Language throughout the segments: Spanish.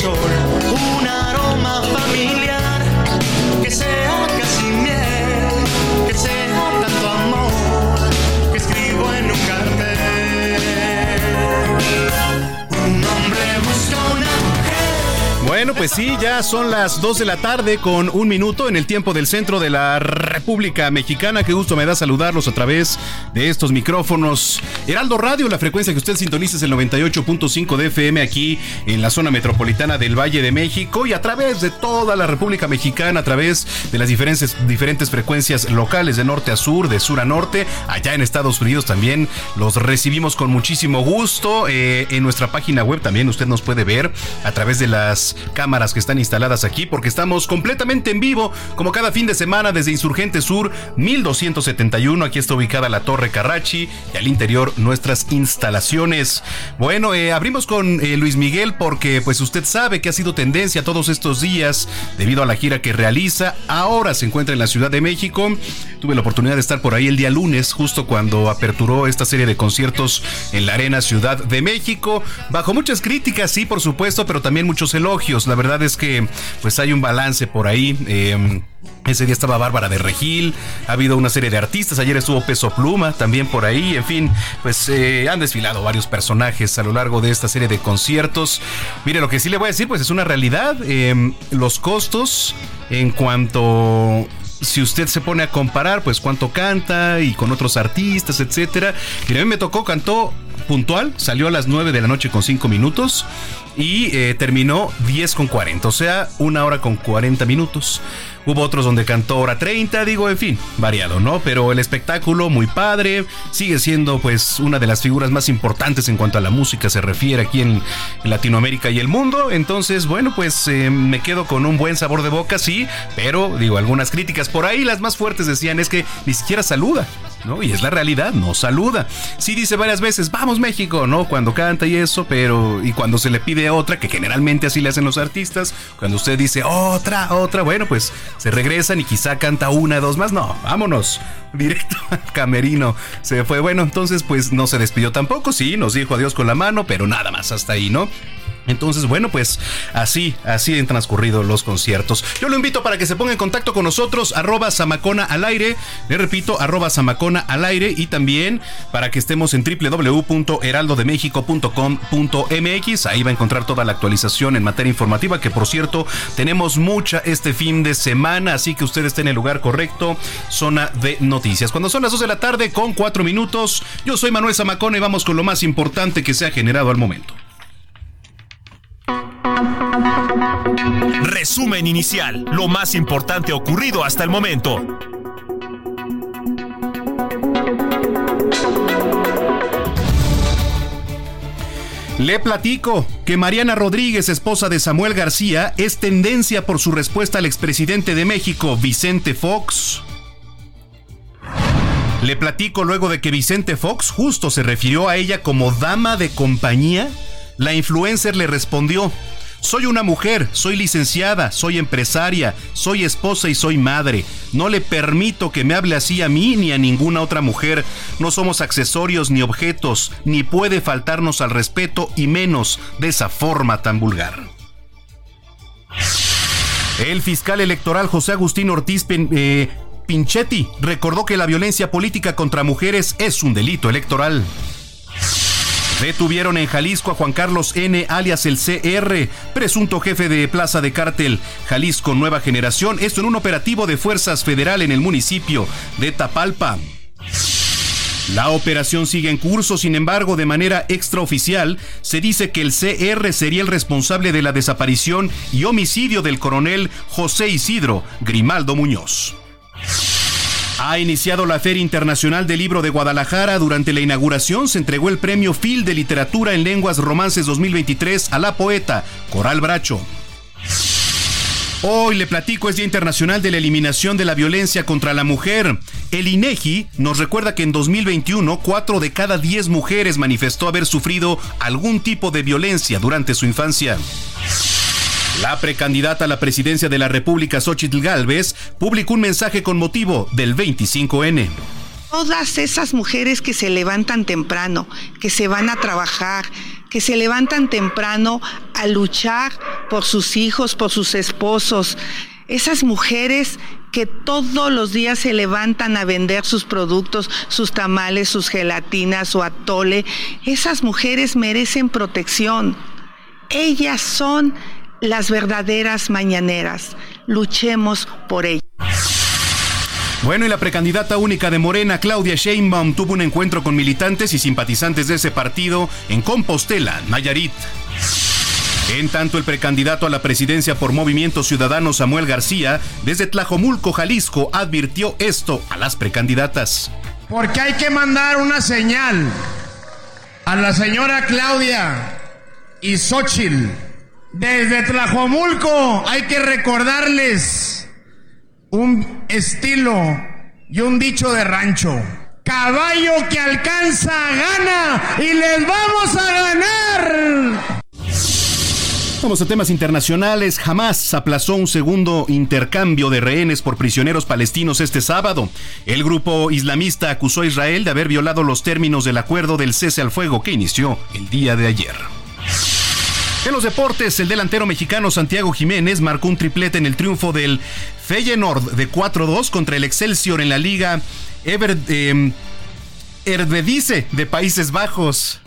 Sol, Bueno, pues sí, ya son las 2 de la tarde con un minuto en el tiempo del centro de la República Mexicana. Qué gusto me da saludarlos a través de estos micrófonos. Heraldo Radio, la frecuencia que usted sintoniza es el 98.5 de FM aquí en la zona metropolitana del Valle de México y a través de toda la República Mexicana, a través de las diferentes, diferentes frecuencias locales de norte a sur, de sur a norte. Allá en Estados Unidos también los recibimos con muchísimo gusto. Eh, en nuestra página web también usted nos puede ver a través de las cámaras que están instaladas aquí porque estamos completamente en vivo como cada fin de semana desde Insurgente Sur 1271. Aquí está ubicada la Torre Carrachi y al interior nuestras instalaciones. Bueno, eh, abrimos con eh, Luis Miguel porque pues usted sabe que ha sido tendencia todos estos días debido a la gira que realiza. Ahora se encuentra en la Ciudad de México. Tuve la oportunidad de estar por ahí el día lunes justo cuando aperturó esta serie de conciertos en la Arena Ciudad de México. Bajo muchas críticas, sí, por supuesto, pero también muchos elogios. La verdad es que pues hay un balance por ahí. Eh, ese día estaba Bárbara de Regil, ha habido una serie de artistas, ayer estuvo Peso Pluma también por ahí, en fin, pues eh, han desfilado varios personajes a lo largo de esta serie de conciertos. Mire, lo que sí le voy a decir, pues es una realidad, eh, los costos en cuanto si usted se pone a comparar, pues cuánto canta y con otros artistas, etcétera. Mire, a mí me tocó, cantó puntual, salió a las 9 de la noche con 5 minutos y eh, terminó 10 con 40, o sea, una hora con 40 minutos. Hubo otros donde cantó hora 30, digo, en fin, variado, ¿no? Pero el espectáculo muy padre, sigue siendo pues una de las figuras más importantes en cuanto a la música se refiere aquí en, Latinoamérica y el mundo. Entonces, bueno, pues eh, me quedo con un buen sabor de boca, sí, pero digo, algunas críticas por ahí, las más fuertes decían es que ni siquiera saluda. ¿no? Y es la realidad, no saluda. Sí dice varias veces, vamos México, ¿no? Cuando canta y eso, pero y cuando se le pide otra, que generalmente así le hacen los artistas, cuando usted dice otra, otra, bueno, pues se regresan y quizá canta una, dos más, no, vámonos. Directo al camerino. Se fue. Bueno, entonces pues no se despidió tampoco. Sí, nos dijo adiós con la mano, pero nada más hasta ahí, ¿no? Entonces, bueno, pues así, así han transcurrido los conciertos. Yo lo invito para que se ponga en contacto con nosotros, arroba Samacona al aire, le repito, arroba Samacona al aire y también para que estemos en www.heraldodemexico.com.mx, ahí va a encontrar toda la actualización en materia informativa, que por cierto, tenemos mucha este fin de semana, así que usted está en el lugar correcto, zona de noticias. Cuando son las 2 de la tarde con 4 minutos, yo soy Manuel Zamacona y vamos con lo más importante que se ha generado al momento. Resumen inicial, lo más importante ocurrido hasta el momento. Le platico que Mariana Rodríguez, esposa de Samuel García, es tendencia por su respuesta al expresidente de México, Vicente Fox. Le platico luego de que Vicente Fox justo se refirió a ella como dama de compañía. La influencer le respondió, Soy una mujer, soy licenciada, soy empresaria, soy esposa y soy madre. No le permito que me hable así a mí ni a ninguna otra mujer. No somos accesorios ni objetos, ni puede faltarnos al respeto y menos de esa forma tan vulgar. El fiscal electoral José Agustín Ortiz eh, Pinchetti recordó que la violencia política contra mujeres es un delito electoral. Detuvieron en Jalisco a Juan Carlos N., alias el CR, presunto jefe de plaza de cártel Jalisco Nueva Generación, esto en un operativo de fuerzas federal en el municipio de Tapalpa. La operación sigue en curso, sin embargo, de manera extraoficial, se dice que el CR sería el responsable de la desaparición y homicidio del coronel José Isidro Grimaldo Muñoz. Ha iniciado la Feria Internacional del Libro de Guadalajara. Durante la inauguración se entregó el premio Phil de Literatura en Lenguas Romances 2023 a la poeta Coral Bracho. Hoy le platico es Día Internacional de la Eliminación de la Violencia contra la Mujer. El INEGI nos recuerda que en 2021 4 de cada 10 mujeres manifestó haber sufrido algún tipo de violencia durante su infancia. La precandidata a la presidencia de la República, Xochitl Galvez, publicó un mensaje con motivo del 25N. Todas esas mujeres que se levantan temprano, que se van a trabajar, que se levantan temprano a luchar por sus hijos, por sus esposos, esas mujeres que todos los días se levantan a vender sus productos, sus tamales, sus gelatinas, su atole, esas mujeres merecen protección. Ellas son las verdaderas mañaneras. Luchemos por ello. Bueno, y la precandidata única de Morena, Claudia Sheinbaum, tuvo un encuentro con militantes y simpatizantes de ese partido en Compostela, Nayarit. En tanto, el precandidato a la presidencia por Movimiento Ciudadano, Samuel García, desde Tlajomulco, Jalisco, advirtió esto a las precandidatas. Porque hay que mandar una señal a la señora Claudia y Xochitl desde Tlajomulco hay que recordarles un estilo y un dicho de rancho. Caballo que alcanza gana y les vamos a ganar. Vamos a temas internacionales. Jamás aplazó un segundo intercambio de rehenes por prisioneros palestinos este sábado. El grupo islamista acusó a Israel de haber violado los términos del acuerdo del cese al fuego que inició el día de ayer. En los deportes, el delantero mexicano Santiago Jiménez marcó un triplete en el triunfo del Feyenoord de 4-2 contra el Excelsior en la Liga Ever, eh, de Países Bajos.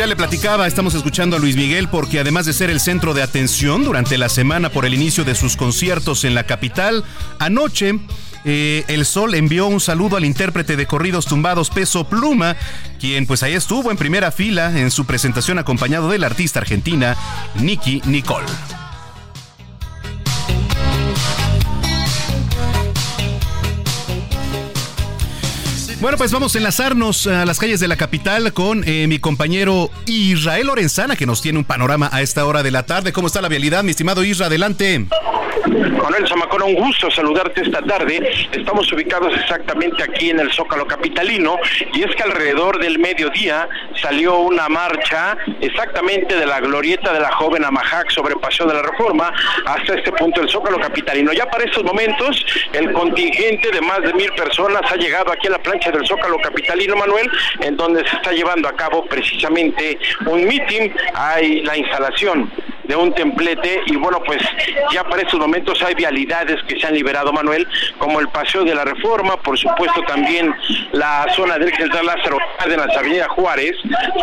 Ya le platicaba, estamos escuchando a Luis Miguel porque además de ser el centro de atención durante la semana por el inicio de sus conciertos en la capital, anoche eh, El Sol envió un saludo al intérprete de corridos tumbados Peso Pluma, quien pues ahí estuvo en primera fila en su presentación acompañado de la artista argentina Nicky Nicole. Bueno, pues vamos a enlazarnos a las calles de la capital con eh, mi compañero Israel Lorenzana, que nos tiene un panorama a esta hora de la tarde. ¿Cómo está la vialidad, mi estimado Israel? Adelante. Manuel Zamacona, un gusto saludarte esta tarde. Estamos ubicados exactamente aquí en el Zócalo Capitalino y es que alrededor del mediodía salió una marcha exactamente de la glorieta de la joven Amajac sobre Paseo de la Reforma hasta este punto del Zócalo Capitalino. Ya para estos momentos el contingente de más de mil personas ha llegado aquí a la plancha del Zócalo Capitalino Manuel, en donde se está llevando a cabo precisamente un meeting, hay la instalación de un templete y bueno pues ya para estos momentos hay vialidades que se han liberado Manuel como el paseo de la reforma por supuesto también la zona del central Lázaro de la avenida Juárez.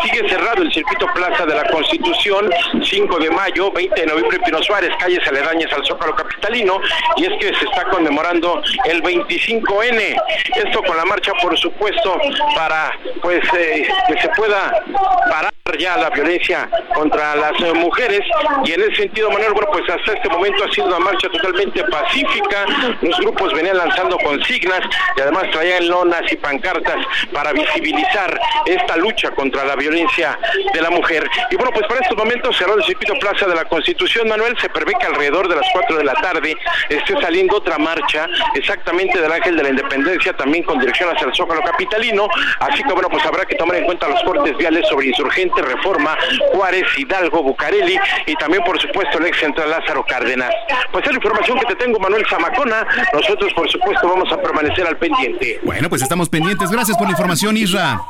Sigue cerrado el circuito Plaza de la Constitución 5 de mayo 20 de noviembre Pino Suárez calles aledañas al Zócalo Capitalino y es que se está conmemorando el 25N esto con la marcha por supuesto para pues eh, que se pueda parar ya la violencia contra las eh, mujeres. Y en ese sentido Manuel bueno pues hasta este momento ha sido una marcha totalmente pacífica. Los grupos venían lanzando consignas y además traían lonas y pancartas para visibilizar esta lucha contra la violencia de la mujer. Y bueno pues para estos momentos cerró el circuito Plaza de la Constitución Manuel se prevé que alrededor de las 4 de la tarde esté saliendo otra marcha exactamente del Ángel de la Independencia también con dirección hacia el Zócalo Capitalino. Así que bueno pues habrá que tomar en cuenta los cortes viales sobre insurgentes Reforma, Juárez, Hidalgo, Bucareli y también, por supuesto, el ex central Lázaro Cárdenas. Pues es la información que te tengo, Manuel Zamacona. Nosotros, por supuesto, vamos a permanecer al pendiente. Bueno, pues estamos pendientes. Gracias por la información, Isra.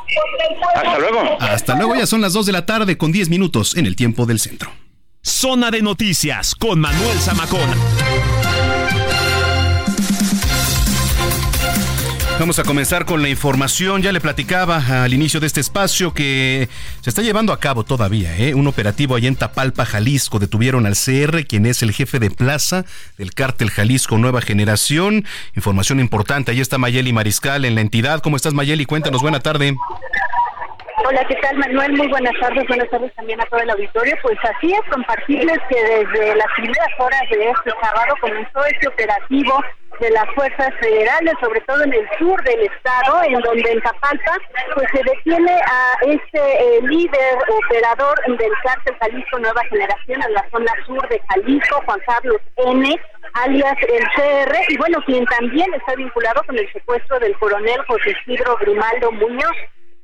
Hasta luego. Hasta luego, ya son las 2 de la tarde con 10 minutos en el tiempo del centro. Zona de noticias con Manuel Zamacona. Vamos a comenzar con la información. Ya le platicaba al inicio de este espacio que se está llevando a cabo todavía ¿eh? un operativo allá en Tapalpa, Jalisco. Detuvieron al CR, quien es el jefe de plaza del cártel Jalisco Nueva Generación. Información importante. Ahí está Mayeli Mariscal en la entidad. ¿Cómo estás, Mayeli? Cuéntanos. Buena tarde. Hola, ¿qué tal Manuel? Muy buenas tardes, buenas tardes también a todo el auditorio. Pues así es, compartirles que desde las primeras horas de este sábado comenzó este operativo de las fuerzas federales, sobre todo en el sur del estado, en donde en Tapalpa, pues se detiene a este eh, líder operador del cárcel Jalisco Nueva Generación en la zona sur de Jalisco, Juan Carlos N., alias el CR, y bueno, quien también está vinculado con el secuestro del coronel José Isidro Grimaldo Muñoz.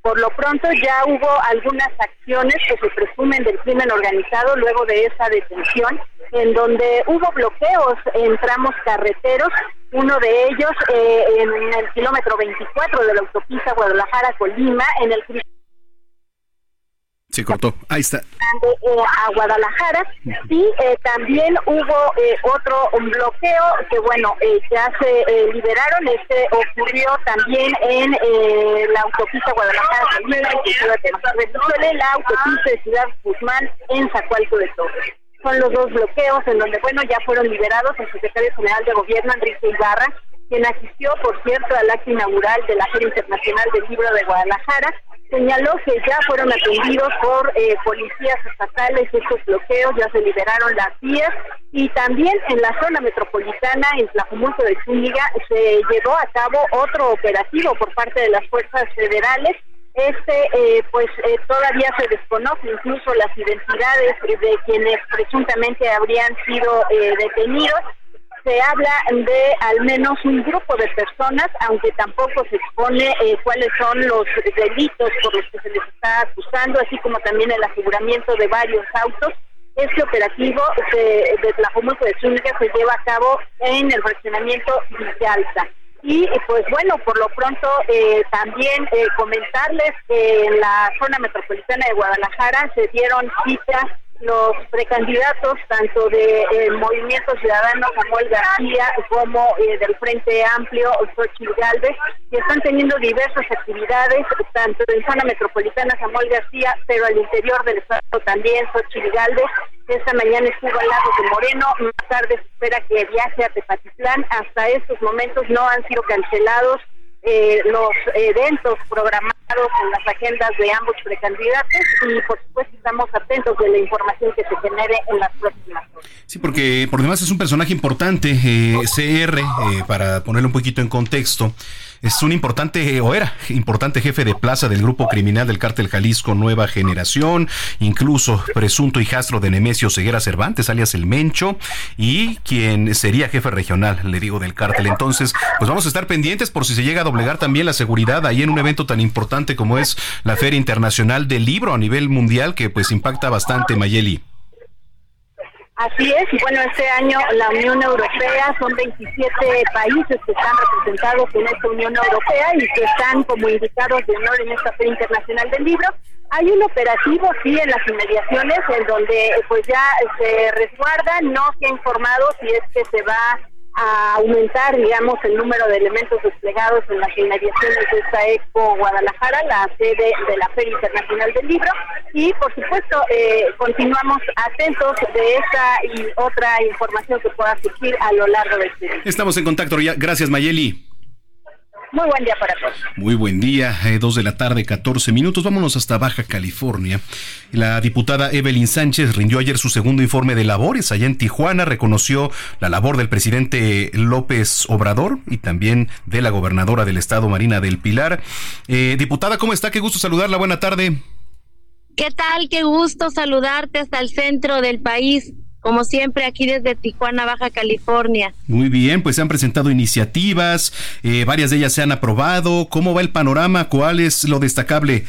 Por lo pronto ya hubo algunas acciones que se presumen del crimen organizado luego de esa detención, en donde hubo bloqueos en tramos carreteros, uno de ellos eh, en el kilómetro 24 de la autopista Guadalajara-Colima, en el se cortó. Ahí está. Eh, a Guadalajara. Y eh, también hubo eh, otro bloqueo que, bueno, ya se liberaron. Este ocurrió también en la autopista Guadalajara, en la autopista de Ciudad Guzmán en Zacualco de Torres. Son los dos bloqueos en donde, bueno, ya fueron liberados el secretario general de gobierno, Enrique Ibarra, quien asistió, por cierto, al acto inaugural de la Feria Internacional del Libro de Guadalajara señaló que ya fueron atendidos por eh, policías estatales estos bloqueos, ya se liberaron las vías y también en la zona metropolitana, en Tlajumulco de Zúñiga, se llevó a cabo otro operativo por parte de las fuerzas federales. Este, eh, pues eh, todavía se desconoce incluso las identidades de quienes presuntamente habrían sido detenidos se habla de al menos un grupo de personas, aunque tampoco se expone eh, cuáles son los delitos por los que se les está acusando, así como también el aseguramiento de varios autos. Este operativo de, de Tlajomulco de Zúñiga se lleva a cabo en el fraccionamiento Villalta. Y pues bueno, por lo pronto eh, también eh, comentarles que en la zona metropolitana de Guadalajara se dieron citas los precandidatos tanto del de, Movimiento Ciudadano Samuel García como eh, del Frente Amplio Xochitl Galvez que están teniendo diversas actividades tanto en zona metropolitana Samuel García pero al interior del estado también Xochitl Galvez esta mañana estuvo al lado de Moreno más tarde espera que viaje a Tepatitlán. Hasta estos momentos no han sido cancelados eh, los eventos programados en las agendas de ambos precandidatos y por supuesto estamos atentos de la información que se genere en las próximas horas. Sí, porque por demás es un personaje importante, eh, CR, eh, para ponerlo un poquito en contexto es un importante, o era importante jefe de plaza del grupo criminal del cártel Jalisco Nueva Generación, incluso presunto hijastro de Nemesio Ceguera Cervantes, alias El Mencho, y quien sería jefe regional, le digo, del cártel. Entonces, pues vamos a estar pendientes por si se llega a doblegar también la seguridad ahí en un evento tan importante como es la Feria Internacional del Libro a nivel mundial, que pues impacta bastante, Mayeli. Así es, y bueno, este año la Unión Europea son 27 países que están representados en esta Unión Europea y que están como invitados de honor en esta Feria Internacional del Libro. Hay un operativo, sí, en las inmediaciones, en donde pues ya se resguarda, no se ha informado si es que se va a aumentar, digamos, el número de elementos desplegados en las inmediaciones de esta Expo Guadalajara, la sede de la Feria Internacional del Libro. Y, por supuesto, eh, continuamos atentos de esta y otra información que pueda surgir a lo largo del día. Estamos en contacto. Gracias, Mayeli. Muy buen día para todos. Muy buen día, eh, dos de la tarde, 14 minutos. Vámonos hasta Baja California. La diputada Evelyn Sánchez rindió ayer su segundo informe de labores allá en Tijuana. Reconoció la labor del presidente López Obrador y también de la gobernadora del estado, Marina del Pilar. Eh, diputada, ¿cómo está? Qué gusto saludarla. Buena tarde. ¿Qué tal? Qué gusto saludarte hasta el centro del país como siempre aquí desde Tijuana, Baja California. Muy bien, pues se han presentado iniciativas, eh, varias de ellas se han aprobado. ¿Cómo va el panorama? ¿Cuál es lo destacable?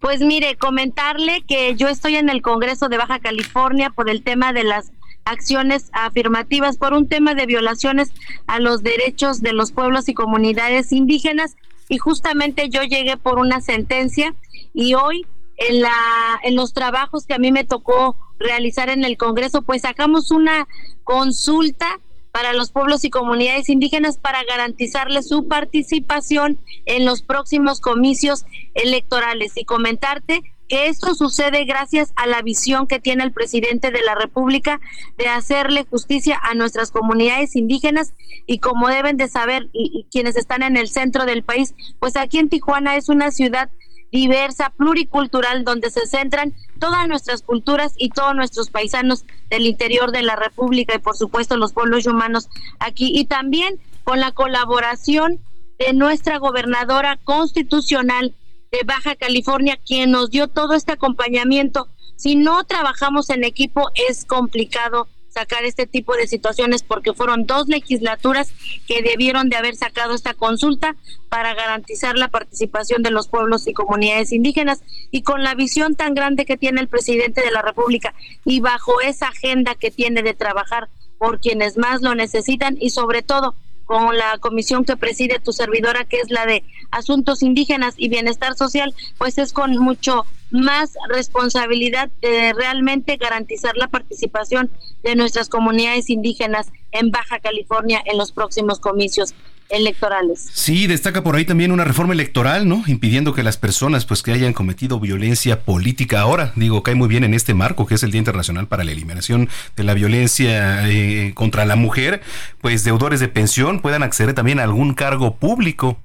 Pues mire, comentarle que yo estoy en el Congreso de Baja California por el tema de las acciones afirmativas, por un tema de violaciones a los derechos de los pueblos y comunidades indígenas y justamente yo llegué por una sentencia y hoy en la en los trabajos que a mí me tocó realizar en el Congreso, pues sacamos una consulta para los pueblos y comunidades indígenas para garantizarles su participación en los próximos comicios electorales y comentarte que esto sucede gracias a la visión que tiene el presidente de la República de hacerle justicia a nuestras comunidades indígenas y como deben de saber y, quienes están en el centro del país, pues aquí en Tijuana es una ciudad diversa, pluricultural, donde se centran todas nuestras culturas y todos nuestros paisanos del interior de la República y por supuesto los pueblos humanos aquí y también con la colaboración de nuestra gobernadora constitucional de Baja California, quien nos dio todo este acompañamiento. Si no trabajamos en equipo es complicado sacar este tipo de situaciones porque fueron dos legislaturas que debieron de haber sacado esta consulta para garantizar la participación de los pueblos y comunidades indígenas. Y con la visión tan grande que tiene el presidente de la República y bajo esa agenda que tiene de trabajar por quienes más lo necesitan y sobre todo con la comisión que preside tu servidora, que es la de Asuntos Indígenas y Bienestar Social, pues es con mucho más responsabilidad de realmente garantizar la participación de nuestras comunidades indígenas en Baja California en los próximos comicios electorales. Sí, destaca por ahí también una reforma electoral, ¿no? Impidiendo que las personas pues que hayan cometido violencia política ahora, digo, cae muy bien en este marco que es el Día Internacional para la Eliminación de la Violencia eh, contra la Mujer, pues deudores de pensión puedan acceder también a algún cargo público.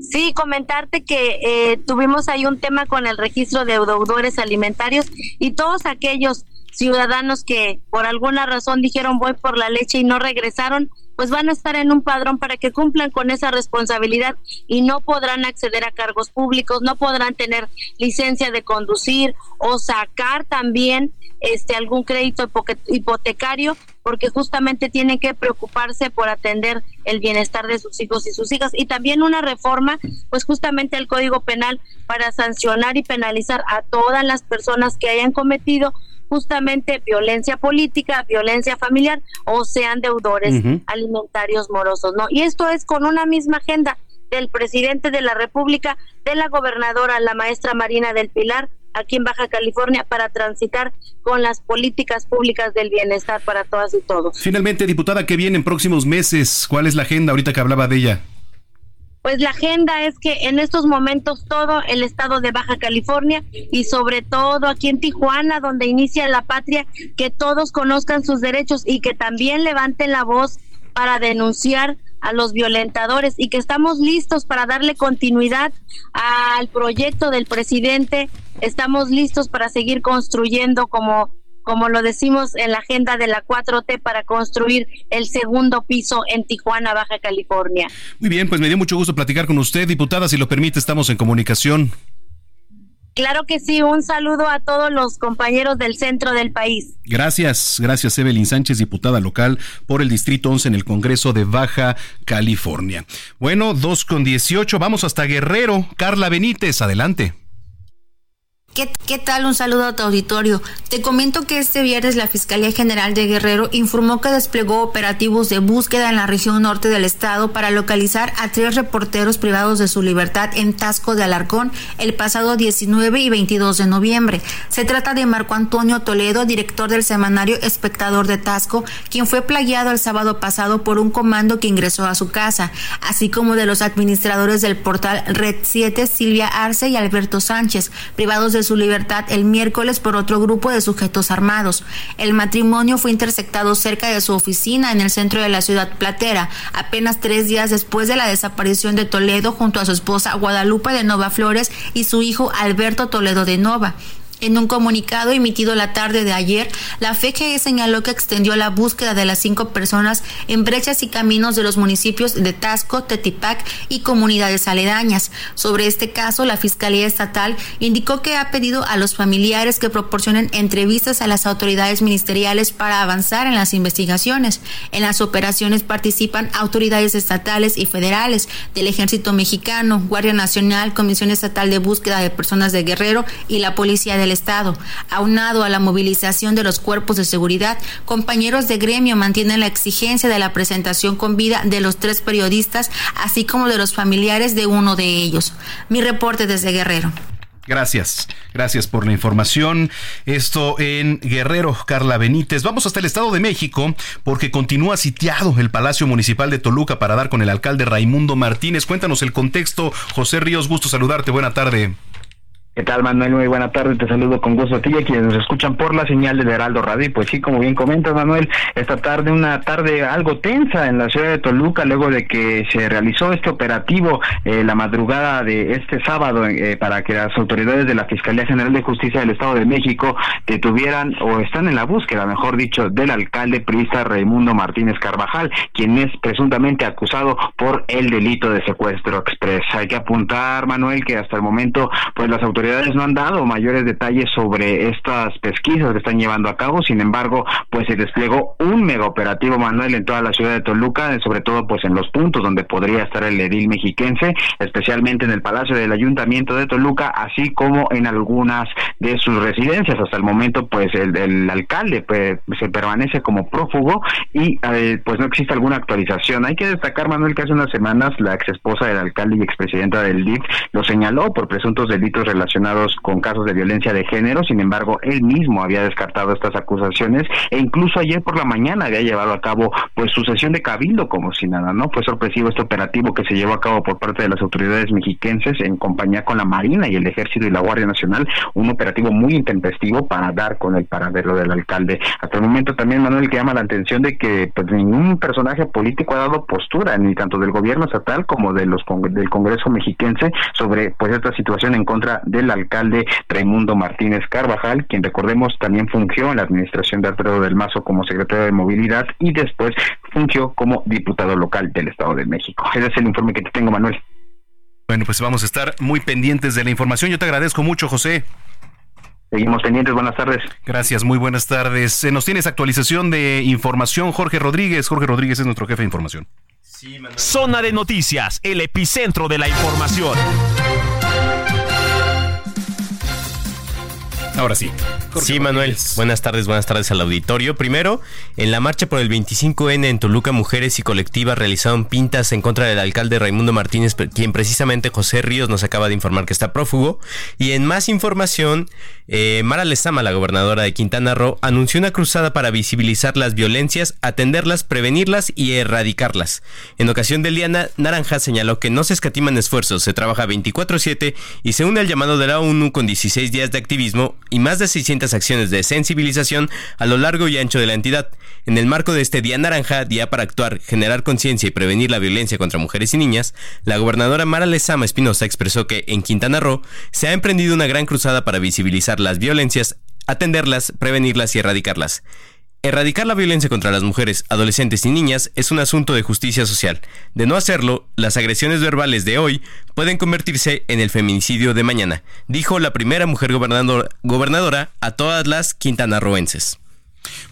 Sí, comentarte que eh, tuvimos ahí un tema con el registro de deudores alimentarios y todos aquellos ciudadanos que por alguna razón dijeron voy por la leche y no regresaron, pues van a estar en un padrón para que cumplan con esa responsabilidad y no podrán acceder a cargos públicos, no podrán tener licencia de conducir o sacar también este algún crédito hipotecario porque justamente tienen que preocuparse por atender el bienestar de sus hijos y sus hijas y también una reforma pues justamente el Código Penal para sancionar y penalizar a todas las personas que hayan cometido justamente violencia política, violencia familiar o sean deudores alimentarios morosos, ¿no? Y esto es con una misma agenda del presidente de la República, de la gobernadora, la maestra Marina del Pilar, aquí en Baja California, para transitar con las políticas públicas del bienestar para todas y todos. Finalmente, diputada, ¿qué viene en próximos meses? ¿Cuál es la agenda ahorita que hablaba de ella? pues la agenda es que en estos momentos todo el estado de Baja California y sobre todo aquí en Tijuana, donde inicia la patria, que todos conozcan sus derechos y que también levanten la voz para denunciar a los violentadores y que estamos listos para darle continuidad al proyecto del presidente. Estamos listos para seguir construyendo como como lo decimos en la agenda de la 4T, para construir el segundo piso en Tijuana, Baja California. Muy bien, pues me dio mucho gusto platicar con usted, diputada. Si lo permite, estamos en comunicación. Claro que sí, un saludo a todos los compañeros del centro del país. Gracias, gracias Evelyn Sánchez, diputada local por el Distrito 11 en el Congreso de Baja California. Bueno, 2 con 18, vamos hasta Guerrero. Carla Benítez, adelante. ¿Qué, tal? Un saludo a tu auditorio. Te comento que este viernes la Fiscalía General de Guerrero informó que desplegó operativos de búsqueda en la región norte del estado para localizar a tres reporteros privados de su libertad en Tasco de Alarcón el pasado 19 y 22 de noviembre. Se trata de Marco Antonio Toledo, director del semanario Espectador de Tasco, quien fue plagiado el sábado pasado por un comando que ingresó a su casa, así como de los administradores del portal Red 7, Silvia Arce y Alberto Sánchez, privados de su libertad el miércoles por otro grupo de sujetos armados. El matrimonio fue interceptado cerca de su oficina en el centro de la ciudad platera, apenas tres días después de la desaparición de Toledo junto a su esposa Guadalupe de Nova Flores y su hijo Alberto Toledo de Nova. En un comunicado emitido la tarde de ayer, la FGE señaló que extendió la búsqueda de las cinco personas en brechas y caminos de los municipios de Tasco, Tetipac y comunidades aledañas. Sobre este caso, la Fiscalía Estatal indicó que ha pedido a los familiares que proporcionen entrevistas a las autoridades ministeriales para avanzar en las investigaciones. En las operaciones participan autoridades estatales y federales del Ejército Mexicano, Guardia Nacional, Comisión Estatal de Búsqueda de Personas de Guerrero y la Policía del Estado. Aunado a la movilización de los cuerpos de seguridad, compañeros de gremio mantienen la exigencia de la presentación con vida de los tres periodistas, así como de los familiares de uno de ellos. Mi reporte desde Guerrero. Gracias, gracias por la información. Esto en Guerrero, Carla Benítez. Vamos hasta el Estado de México porque continúa sitiado el Palacio Municipal de Toluca para dar con el alcalde Raimundo Martínez. Cuéntanos el contexto. José Ríos, gusto saludarte. Buena tarde. ¿Qué tal, Manuel? Muy buena tarde. Te saludo con gusto a ti y a quienes nos escuchan por la señal del Heraldo Radio. Pues sí, como bien comentas, Manuel, esta tarde, una tarde algo tensa en la ciudad de Toluca, luego de que se realizó este operativo eh, la madrugada de este sábado eh, para que las autoridades de la Fiscalía General de Justicia del Estado de México detuvieran o están en la búsqueda, mejor dicho, del alcalde priista Raimundo Martínez Carvajal, quien es presuntamente acusado por el delito de secuestro express. Hay que apuntar, Manuel, que hasta el momento, pues las autoridades autoridades no han dado mayores detalles sobre estas pesquisas que están llevando a cabo, sin embargo, pues se desplegó un mega operativo Manuel en toda la ciudad de Toluca, sobre todo pues en los puntos donde podría estar el edil mexiquense, especialmente en el Palacio del Ayuntamiento de Toluca, así como en algunas de sus residencias. Hasta el momento, pues el, alcalde pues, se permanece como prófugo y eh, pues no existe alguna actualización. Hay que destacar, Manuel, que hace unas semanas la ex esposa del alcalde y expresidenta del DIF lo señaló por presuntos delitos relacionados relacionados con casos de violencia de género, sin embargo, él mismo había descartado estas acusaciones e incluso ayer por la mañana había llevado a cabo pues su sesión de cabildo como si nada, ¿no? Fue sorpresivo este operativo que se llevó a cabo por parte de las autoridades mexiquenses en compañía con la Marina y el Ejército y la Guardia Nacional, un operativo muy intempestivo para dar con el paradero del alcalde. Hasta el momento también, Manuel, que llama la atención de que pues ningún personaje político ha dado postura, ni tanto del gobierno estatal como de los del Congreso mexiquense sobre pues esta situación en contra de el alcalde Raimundo Martínez Carvajal, quien recordemos también fungió en la administración de Alfredo del Mazo como secretario de Movilidad y después fungió como diputado local del Estado de México. Ese es el informe que te tengo, Manuel. Bueno, pues vamos a estar muy pendientes de la información. Yo te agradezco mucho, José. Seguimos pendientes, buenas tardes. Gracias, muy buenas tardes. Nos tienes actualización de información, Jorge Rodríguez. Jorge Rodríguez es nuestro jefe de información. Zona de noticias, el epicentro de la información. Ahora sí. sí, Manuel. Buenas tardes, buenas tardes al auditorio. Primero, en la marcha por el 25N en Toluca, mujeres y colectivas realizaron pintas en contra del alcalde Raimundo Martínez, quien precisamente José Ríos nos acaba de informar que está prófugo. Y en más información, eh, Mara Lezama, la gobernadora de Quintana Roo, anunció una cruzada para visibilizar las violencias, atenderlas, prevenirlas y erradicarlas. En ocasión del Día Naranja señaló que no se escatiman esfuerzos, se trabaja 24/7 y se une al llamado de la ONU con 16 días de activismo y más de 600 acciones de sensibilización a lo largo y ancho de la entidad. En el marco de este Día Naranja, Día para actuar, generar conciencia y prevenir la violencia contra mujeres y niñas, la gobernadora Mara Lezama Espinosa expresó que en Quintana Roo se ha emprendido una gran cruzada para visibilizar las violencias, atenderlas, prevenirlas y erradicarlas. Erradicar la violencia contra las mujeres, adolescentes y niñas es un asunto de justicia social. De no hacerlo, las agresiones verbales de hoy pueden convertirse en el feminicidio de mañana, dijo la primera mujer gobernadora a todas las quintanarroenses.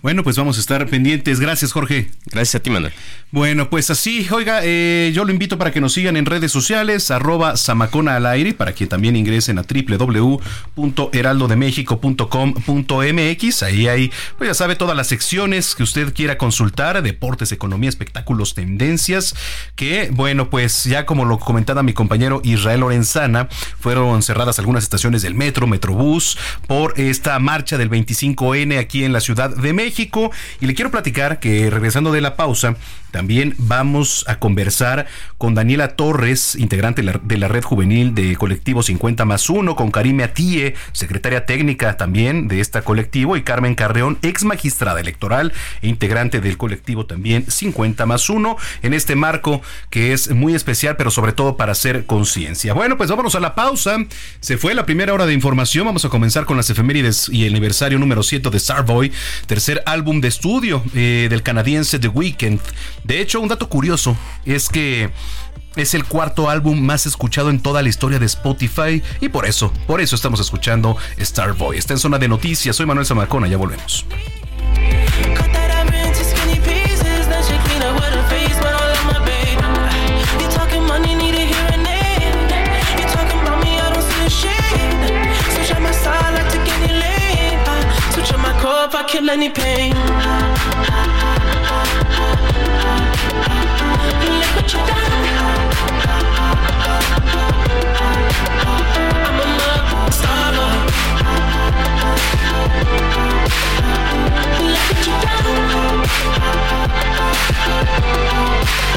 Bueno, pues vamos a estar pendientes. Gracias, Jorge. Gracias a ti, Manuel. Bueno, pues así, oiga, eh, yo lo invito para que nos sigan en redes sociales, arroba Samacona al aire, para que también ingresen a www.heraldodemexico.com.mx. Ahí hay, pues ya sabe, todas las secciones que usted quiera consultar, deportes, economía, espectáculos, tendencias, que, bueno, pues ya como lo comentaba mi compañero Israel Lorenzana, fueron cerradas algunas estaciones del metro, Metrobús, por esta marcha del 25N aquí en la Ciudad de México. Y le quiero platicar que regresando de la pausa, También vamos a conversar con Daniela Torres, integrante de la red juvenil de colectivo 50 más 1, con Karime Atie, secretaria técnica también de este colectivo, y Carmen Carreón, ex magistrada electoral e integrante del colectivo también 50 más 1, en este marco que es muy especial, pero sobre todo para hacer conciencia. Bueno, pues vámonos a la pausa. Se fue la primera hora de información. Vamos a comenzar con las efemérides y el aniversario número 7 de Starboy, tercer álbum de estudio eh, del canadiense The Weeknd. De hecho, un dato curioso es que es el cuarto álbum más escuchado en toda la historia de Spotify y por eso, por eso estamos escuchando Starboy. Está en zona de noticias. Soy Manuel Zamacona, ya volvemos.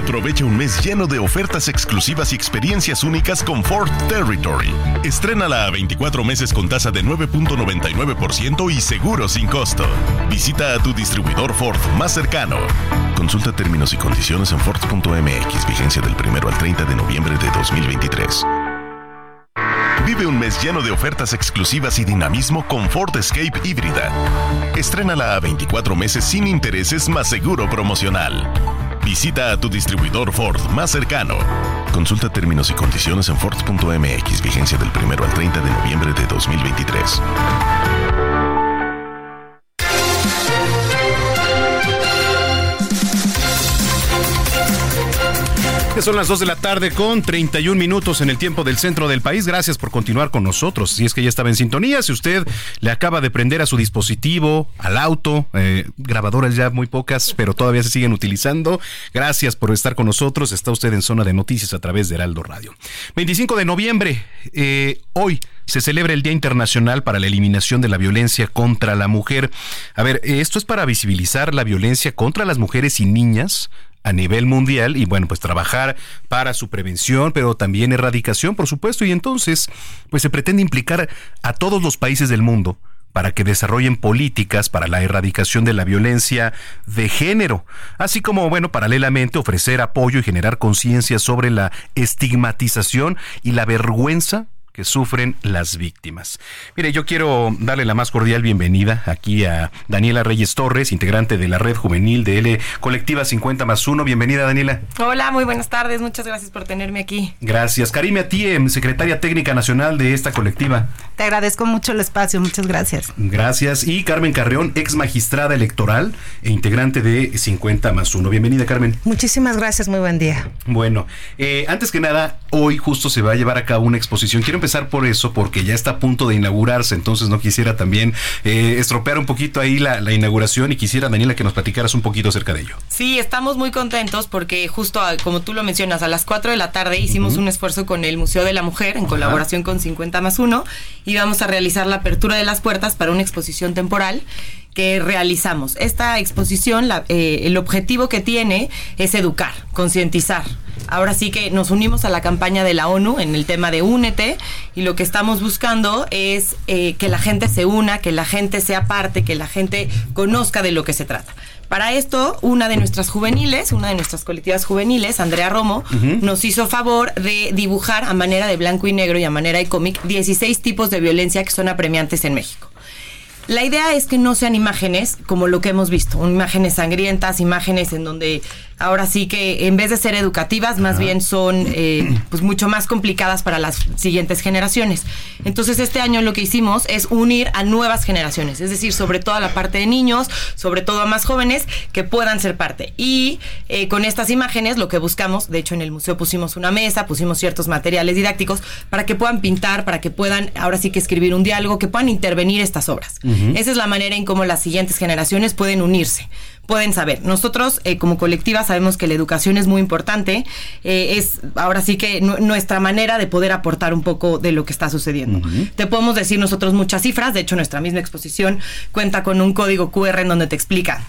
Aprovecha un mes lleno de ofertas exclusivas y experiencias únicas con Ford Territory. Estrénala a 24 meses con tasa de 9.99% y seguro sin costo. Visita a tu distribuidor Ford más cercano. Consulta términos y condiciones en Ford.mx, vigencia del 1 al 30 de noviembre de 2023. Vive un mes lleno de ofertas exclusivas y dinamismo con Ford Escape híbrida. Estrénala a 24 meses sin intereses más seguro promocional. Visita a tu distribuidor Ford más cercano. Consulta términos y condiciones en Ford.mx, vigencia del 1 al 30 de noviembre de 2023. Son las 2 de la tarde con 31 minutos en el tiempo del centro del país. Gracias por continuar con nosotros. Si es que ya estaba en sintonía, si usted le acaba de prender a su dispositivo, al auto, eh, grabadoras ya muy pocas, pero todavía se siguen utilizando. Gracias por estar con nosotros. Está usted en zona de noticias a través de Heraldo Radio. 25 de noviembre, eh, hoy se celebra el Día Internacional para la Eliminación de la Violencia contra la Mujer. A ver, esto es para visibilizar la violencia contra las mujeres y niñas a nivel mundial y bueno, pues trabajar para su prevención, pero también erradicación, por supuesto, y entonces pues se pretende implicar a todos los países del mundo para que desarrollen políticas para la erradicación de la violencia de género, así como, bueno, paralelamente ofrecer apoyo y generar conciencia sobre la estigmatización y la vergüenza que sufren las víctimas. Mire, yo quiero darle la más cordial bienvenida aquí a Daniela Reyes Torres, integrante de la red juvenil de L Colectiva 50 más 1. Bienvenida, Daniela. Hola, muy buenas tardes. Muchas gracias por tenerme aquí. Gracias. Karime Atiem, secretaria técnica nacional de esta colectiva. Te agradezco mucho el espacio. Muchas gracias. Gracias. Y Carmen Carreón, ex magistrada electoral e integrante de 50 más 1. Bienvenida, Carmen. Muchísimas gracias. Muy buen día. Bueno, eh, antes que nada, hoy justo se va a llevar a cabo una exposición. Quiero empezar por eso, porque ya está a punto de inaugurarse, entonces no quisiera también eh, estropear un poquito ahí la, inauguración y quisiera, Daniela, que nos platicaras un poquito acerca de ello. Sí, estamos muy contentos porque justo ah, como tú lo mencionas, a las 4 de la tarde hicimos un esfuerzo con el Museo de la Mujer en colaboración con 50 más 1 y vamos a realizar la apertura de las puertas para una exposición temporal que realizamos. Esta exposición, eh, el objetivo que tiene es educar, concientizar. Ahora sí que nos unimos a la campaña de la ONU en el tema de Únete y lo que estamos buscando es eh, que la gente se una, que la gente sea parte, que la gente conozca de lo que se trata. Para esto, una de nuestras juveniles, una de nuestras colectivas juveniles, Andrea Romo, nos hizo favor de dibujar a manera de blanco y negro y a manera de cómic 16 tipos de violencia que son apremiantes en México. La idea es que no sean imágenes como lo que hemos visto, imágenes sangrientas, imágenes en donde ahora sí que en vez de ser educativas, más bien son eh, pues mucho más complicadas para las siguientes generaciones. Entonces este año lo que hicimos es unir a nuevas generaciones, es decir, sobre todo a la parte de niños, sobre todo a más jóvenes que puedan ser parte. Y eh, con estas imágenes lo que buscamos, de hecho en el museo pusimos una mesa, pusimos ciertos materiales didácticos para que puedan pintar, para que puedan ahora sí que escribir un diálogo, que puedan intervenir estas obras. Esa es la manera en cómo las siguientes generaciones pueden unirse pueden saber. Nosotros eh, como colectiva sabemos que la educación es muy importante, eh, es ahora sí que nuestra manera de poder aportar un poco de lo que está sucediendo. Te podemos decir nosotros muchas cifras, de hecho nuestra misma exposición cuenta con un código QR en donde te explica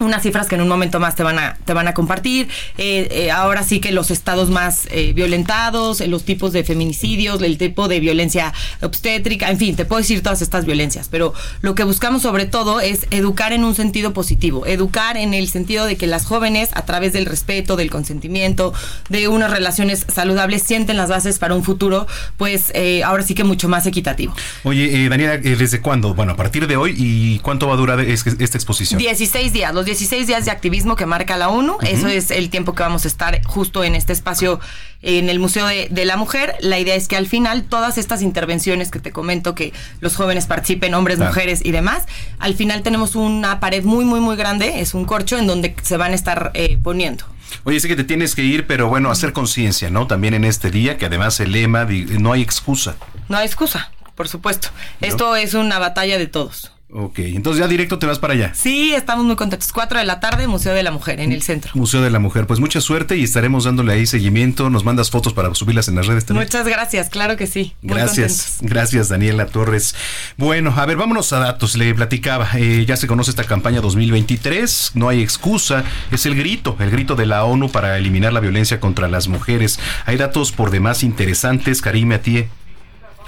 unas cifras que en un momento más te van a, te van a compartir. Eh, eh, ahora sí que los estados más eh, violentados, los tipos de feminicidios, el tipo de violencia obstétrica, en fin, te puedo decir todas estas violencias, pero lo que buscamos sobre todo es educar en un sentido positivo, educar en el sentido de que las jóvenes, a través del respeto, del consentimiento, de unas relaciones saludables, sienten las bases para un futuro, pues ahora sí que mucho más equitativo. Oye, Daniela, ¿desde cuándo? Bueno, a partir de hoy, ¿y cuánto va a durar esta exposición? 16 días, los 16 días de activismo que marca la ONU. Eso es el tiempo que vamos a estar justo en este espacio en el Museo de, la Mujer. La idea es que al final todas estas intervenciones que te comento, que los jóvenes participen, hombres, mujeres y demás, al final tenemos una pared muy, muy, muy grande, es un corcho en donde se van a estar eh, poniendo. Oye, sé que te tienes que ir, pero bueno, hacer conciencia, ¿no? También en este día, que además el lema, no hay excusa. No hay excusa, por supuesto. Esto es una batalla de todos. Ok, entonces ya directo te vas para allá. Sí, estamos muy contentos. Cuatro de la tarde, Museo de la Mujer, en el centro. Museo de la Mujer. Pues mucha suerte y estaremos dándole ahí seguimiento. Nos mandas fotos para subirlas en las redes también. Muchas gracias, claro que sí. gracias, gracias Daniela Torres. Bueno, a ver, vámonos a datos. Le platicaba, eh, ya se conoce esta campaña 2023, no hay excusa, es el grito, el grito de la ONU para eliminar la violencia contra las mujeres. Hay datos por demás interesantes, Karime Atie.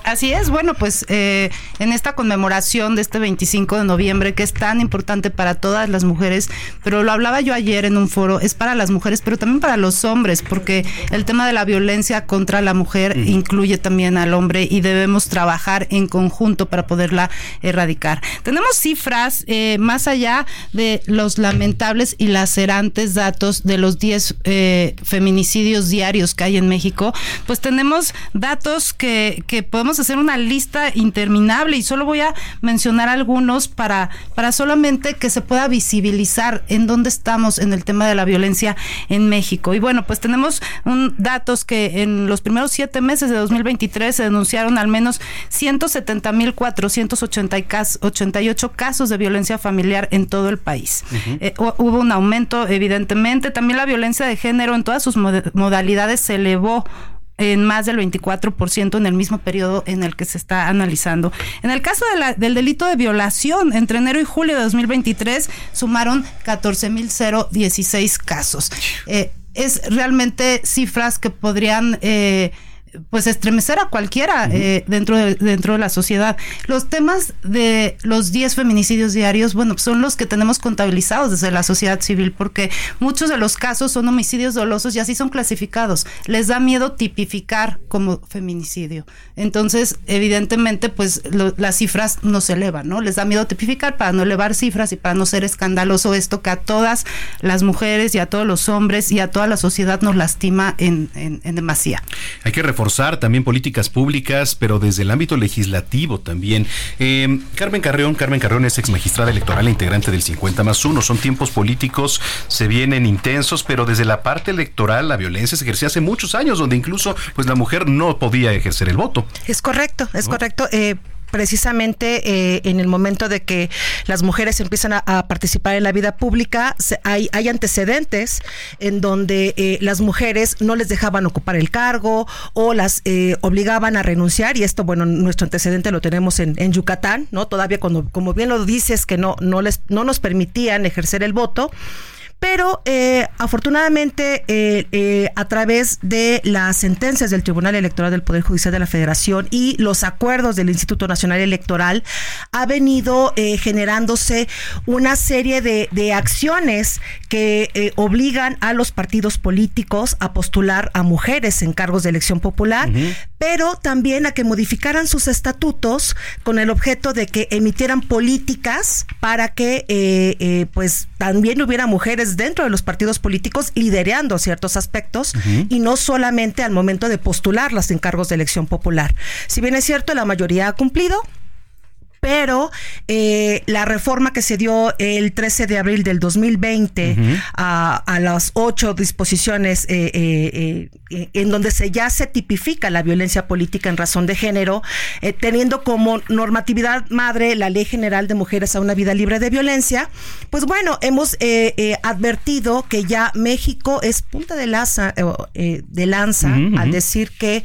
Así es, bueno, pues eh, en esta conmemoración de este 25 de noviembre, que es tan importante para todas las mujeres, pero lo hablaba yo ayer en un foro, es para las mujeres, pero también para los hombres, porque el tema de la violencia contra la mujer incluye también al hombre y debemos trabajar en conjunto para poderla erradicar. Tenemos cifras eh, más allá de los lamentables y lacerantes datos de los 10 eh, feminicidios diarios que hay en México, pues tenemos datos que, que podemos hacer una lista interminable y solo voy a mencionar algunos para, para solamente que se pueda visibilizar en dónde estamos en el tema de la violencia en México. Y bueno, pues tenemos un, datos que en los primeros siete meses de 2023 se denunciaron al menos 170.488 casos de violencia familiar en todo el país. Eh, hubo un aumento, evidentemente. También la violencia de género en todas sus modalidades se elevó en más del 24% en el mismo periodo en el que se está analizando. En el caso del delito de violación, entre enero y julio de 2023 sumaron 14.016 casos. Eh, es realmente cifras que podrían... Eh, pues estremecer a cualquiera eh, dentro, de, dentro de la sociedad. Los temas de los 10 feminicidios diarios, bueno, son los que tenemos contabilizados desde la sociedad civil, porque muchos de los casos son homicidios dolosos y así son clasificados. Les da miedo tipificar como feminicidio. Entonces, evidentemente, pues las cifras no se elevan, ¿no? Les da miedo tipificar para no elevar cifras y para no ser escandaloso esto que a todas las mujeres y a todos los hombres y a toda la sociedad nos lastima en, en, demasía. Hay que reforzar también políticas públicas, pero desde el ámbito legislativo también. Eh, Carmen Carreón, Carmen Carreón es ex magistrada electoral e integrante del 50 más 1. Son tiempos políticos, se vienen intensos, pero desde la parte electoral la violencia se ejercía hace muchos años, donde incluso pues la mujer no podía ejercer el voto. Es correcto, es correcto. Eh, precisamente eh, en el momento de que las mujeres empiezan a, participar en la vida pública, hay, hay, antecedentes en donde eh, las mujeres no les dejaban ocupar el cargo o las eh, obligaban a renunciar y esto, bueno, nuestro antecedente lo tenemos en, en Yucatán, ¿no? Todavía cuando, como bien lo dices, que no, no, les, no nos permitían ejercer el voto pero eh, afortunadamente eh, eh, a través de las sentencias del Tribunal Electoral del Poder Judicial de la Federación y los acuerdos del Instituto Nacional Electoral ha venido generándose una serie de, acciones que obligan a los partidos políticos a postular a mujeres en cargos de elección popular, pero también a que modificaran sus estatutos con el objeto de que emitieran políticas para que pues también hubiera mujeres dentro de los partidos políticos liderando ciertos aspectos y no solamente al momento de postularlas en cargos de elección popular. Si bien es cierto, la mayoría ha cumplido, pero eh, la reforma que se dio el 13 de abril del 2020 a, las ocho disposiciones eh, eh, en donde se ya se tipifica la violencia política en razón de género, teniendo como normatividad madre la Ley General de Mujeres a una vida libre de violencia, pues bueno, hemos advertido que ya México es punta de lanza, de lanza al decir que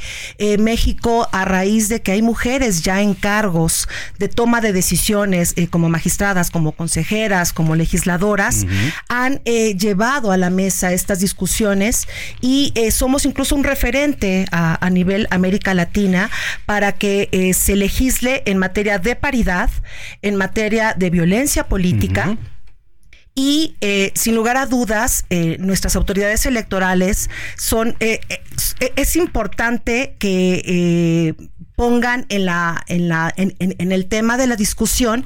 México, a raíz de que hay mujeres ya en cargos de toma de decisiones eh, como magistradas, como consejeras, como legisladoras, han eh, llevado a la mesa estas discusiones y eh, somos incluso un referente a, nivel América Latina para que se legisle en materia de paridad, en materia de violencia política. Y sin lugar a dudas, nuestras autoridades electorales son, es importante que pongan en la en la en, en, el tema de la discusión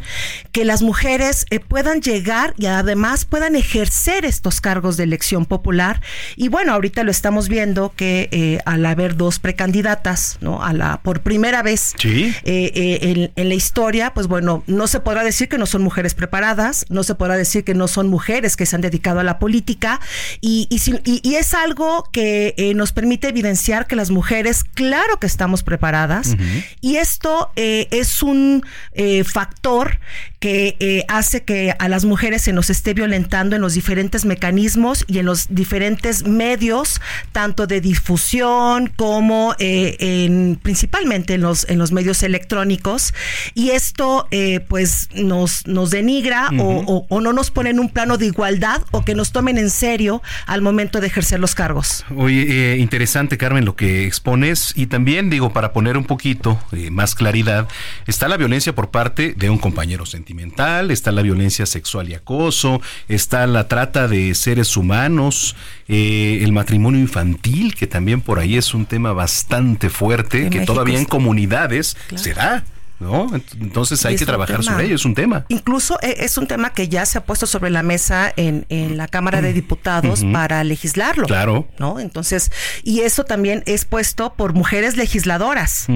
que las mujeres eh, puedan llegar y además puedan ejercer estos cargos de elección popular. Y bueno ahorita lo estamos viendo que eh, al haber dos precandidatas no a la por primera vez eh, en, en, la historia pues bueno no se podrá decir que no son mujeres preparadas no se podrá decir que no son mujeres que se han dedicado a la política. Y y, y, y es algo que nos permite evidenciar que las mujeres claro que estamos preparadas y esto eh, es un eh, factor que eh, hace que a las mujeres se nos esté violentando en los diferentes mecanismos y en los diferentes medios, tanto de difusión como en, principalmente en los, en los medios electrónicos. Y esto pues nos, nos denigra o, o, no nos pone en un plano de igualdad o que nos tomen en serio al momento de ejercer los cargos. Oye, interesante Carmen lo que expones y también digo para poner un poquito eh, más claridad, está la violencia por parte de un compañero sentimental, está la violencia sexual y acoso, está la trata de seres humanos, eh, el matrimonio infantil, que también por ahí es un tema bastante fuerte, que todavía en comunidades se da. ¿No? Entonces hay que trabajar sobre ello, es un tema. Incluso eh, es un tema que ya se ha puesto sobre la mesa en, en la Cámara de Diputados para legislarlo. Claro. ¿No? Entonces, y eso también es puesto por mujeres legisladoras.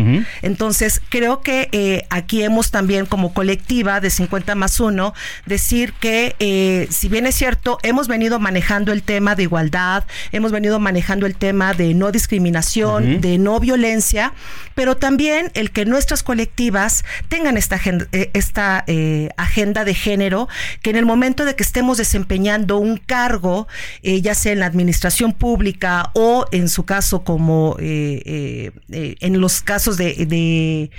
Entonces, creo que eh, aquí hemos también como colectiva de 50 más 1 decir que eh, si bien es cierto, hemos venido manejando el tema de igualdad, hemos venido manejando el tema de no discriminación, de no violencia, pero también el que nuestras colectivas tengan esta agenda, eh, esta, eh, agenda de género, que en el momento de que estemos desempeñando un cargo, eh, ya sea en la administración pública o en su caso como en los casos de,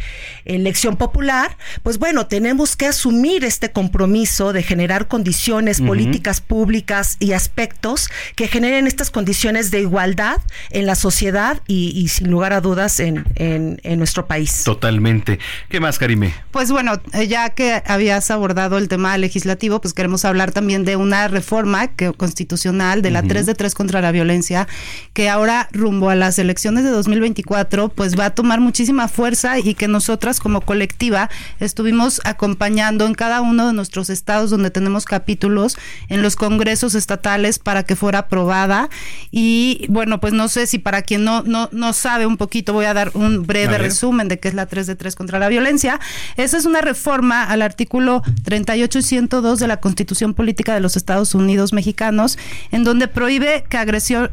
elección popular, pues bueno, tenemos que asumir este compromiso de generar condiciones, políticas públicas y aspectos que generen estas condiciones de igualdad en la sociedad y, sin lugar a dudas en, en nuestro país. Totalmente. ¿Qué más, Karime? Pues bueno, eh, ya que habías abordado el tema legislativo, pues queremos hablar también de una reforma que, constitucional de la 3 de 3 contra la violencia, que ahora rumbo a las elecciones de 2024, pues va a tomar muchísima fuerza y que nosotras como colectiva estuvimos acompañando en cada uno de nuestros estados donde tenemos capítulos en los congresos estatales para que fuera aprobada. Y bueno, pues no sé si para quien no, no, no sabe un poquito, voy a dar un breve resumen de qué es la 3 de 3 contra la violencia esa es una reforma al artículo 38 y 102 de la Constitución Política de los Estados Unidos Mexicanos, en donde prohíbe que,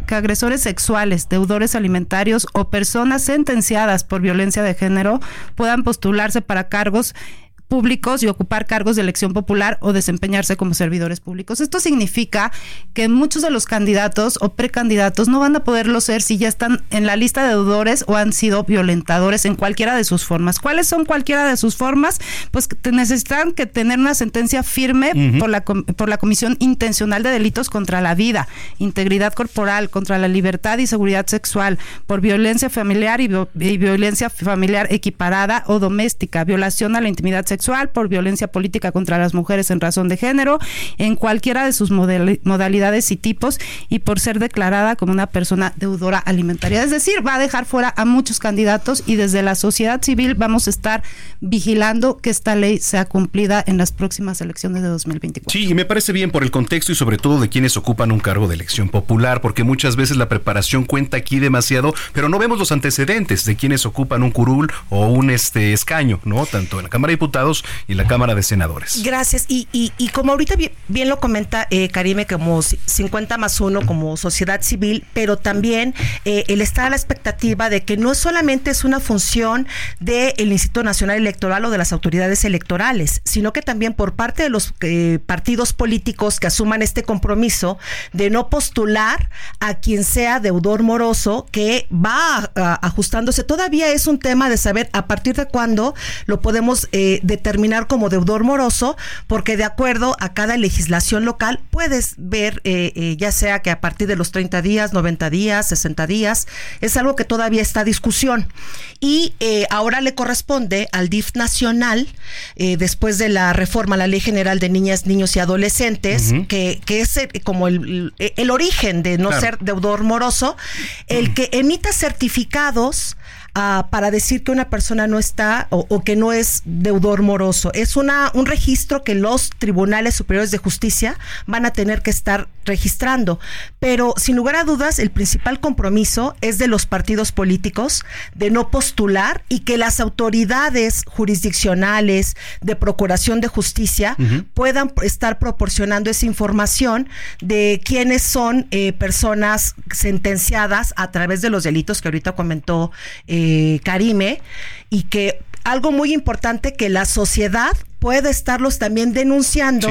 que agresores sexuales, deudores alimentarios o personas sentenciadas por violencia de género puedan postularse para cargos públicos y ocupar cargos de elección popular o desempeñarse como servidores públicos. Esto significa que muchos de los candidatos o precandidatos no van a poderlo ser si ya están en la lista de deudores o han sido violentadores en cualquiera de sus formas. ¿Cuáles son cualquiera de sus formas? Pues necesitan que tener una sentencia firme por, la, por la Comisión Intencional de Delitos contra la Vida, Integridad Corporal, contra la Libertad y Seguridad Sexual, por violencia familiar y, y violencia familiar equiparada o doméstica, violación a la intimidad sexual por violencia política contra las mujeres en razón de género, en cualquiera de sus modalidades y tipos, y por ser declarada como una persona deudora alimentaria. Es decir, va a dejar fuera a muchos candidatos y desde la sociedad civil vamos a estar vigilando que esta ley sea cumplida en las próximas elecciones de 2024. Sí, y me parece bien por el contexto y sobre todo de quienes ocupan un cargo de elección popular, porque muchas veces la preparación cuenta aquí demasiado, pero no vemos los antecedentes de quienes ocupan un curul o un este escaño, ¿no? Tanto en la Cámara de Diputados y la Cámara de Senadores. Gracias. Y, y, y como ahorita bien, lo comenta eh, Karime, como 50 más 1 como sociedad civil, pero también eh, el estar a la expectativa de que no solamente es una función del Instituto Nacional Electoral o de las autoridades electorales, sino que también por parte de los eh, partidos políticos que asuman este compromiso de no postular a quien sea deudor moroso que va ajustándose. Todavía es un tema de saber a partir de cuándo lo podemos eh, determinar como deudor moroso, porque de acuerdo a cada legislación local puedes ver, eh, ya sea que a partir de los 30 días, 90 días, 60 días, es algo que todavía está a discusión. Y ahora le corresponde al DIF nacional, después de la reforma a la Ley General de Niñas, Niños y Adolescentes, que, que, es como el, el origen de no ser deudor moroso, el que emita certificados Ah, para decir que una persona no está o, que no es deudor moroso. Es una, un registro que los tribunales superiores de justicia van a tener que estar registrando. Pero sin lugar a dudas, el principal compromiso es de los partidos políticos de no postular y que las autoridades jurisdiccionales de procuración de justicia puedan estar proporcionando esa información de quiénes son eh, personas sentenciadas a través de los delitos que ahorita comentó. Eh, eh, Karime y que algo muy importante que la sociedad puede estarlos también denunciando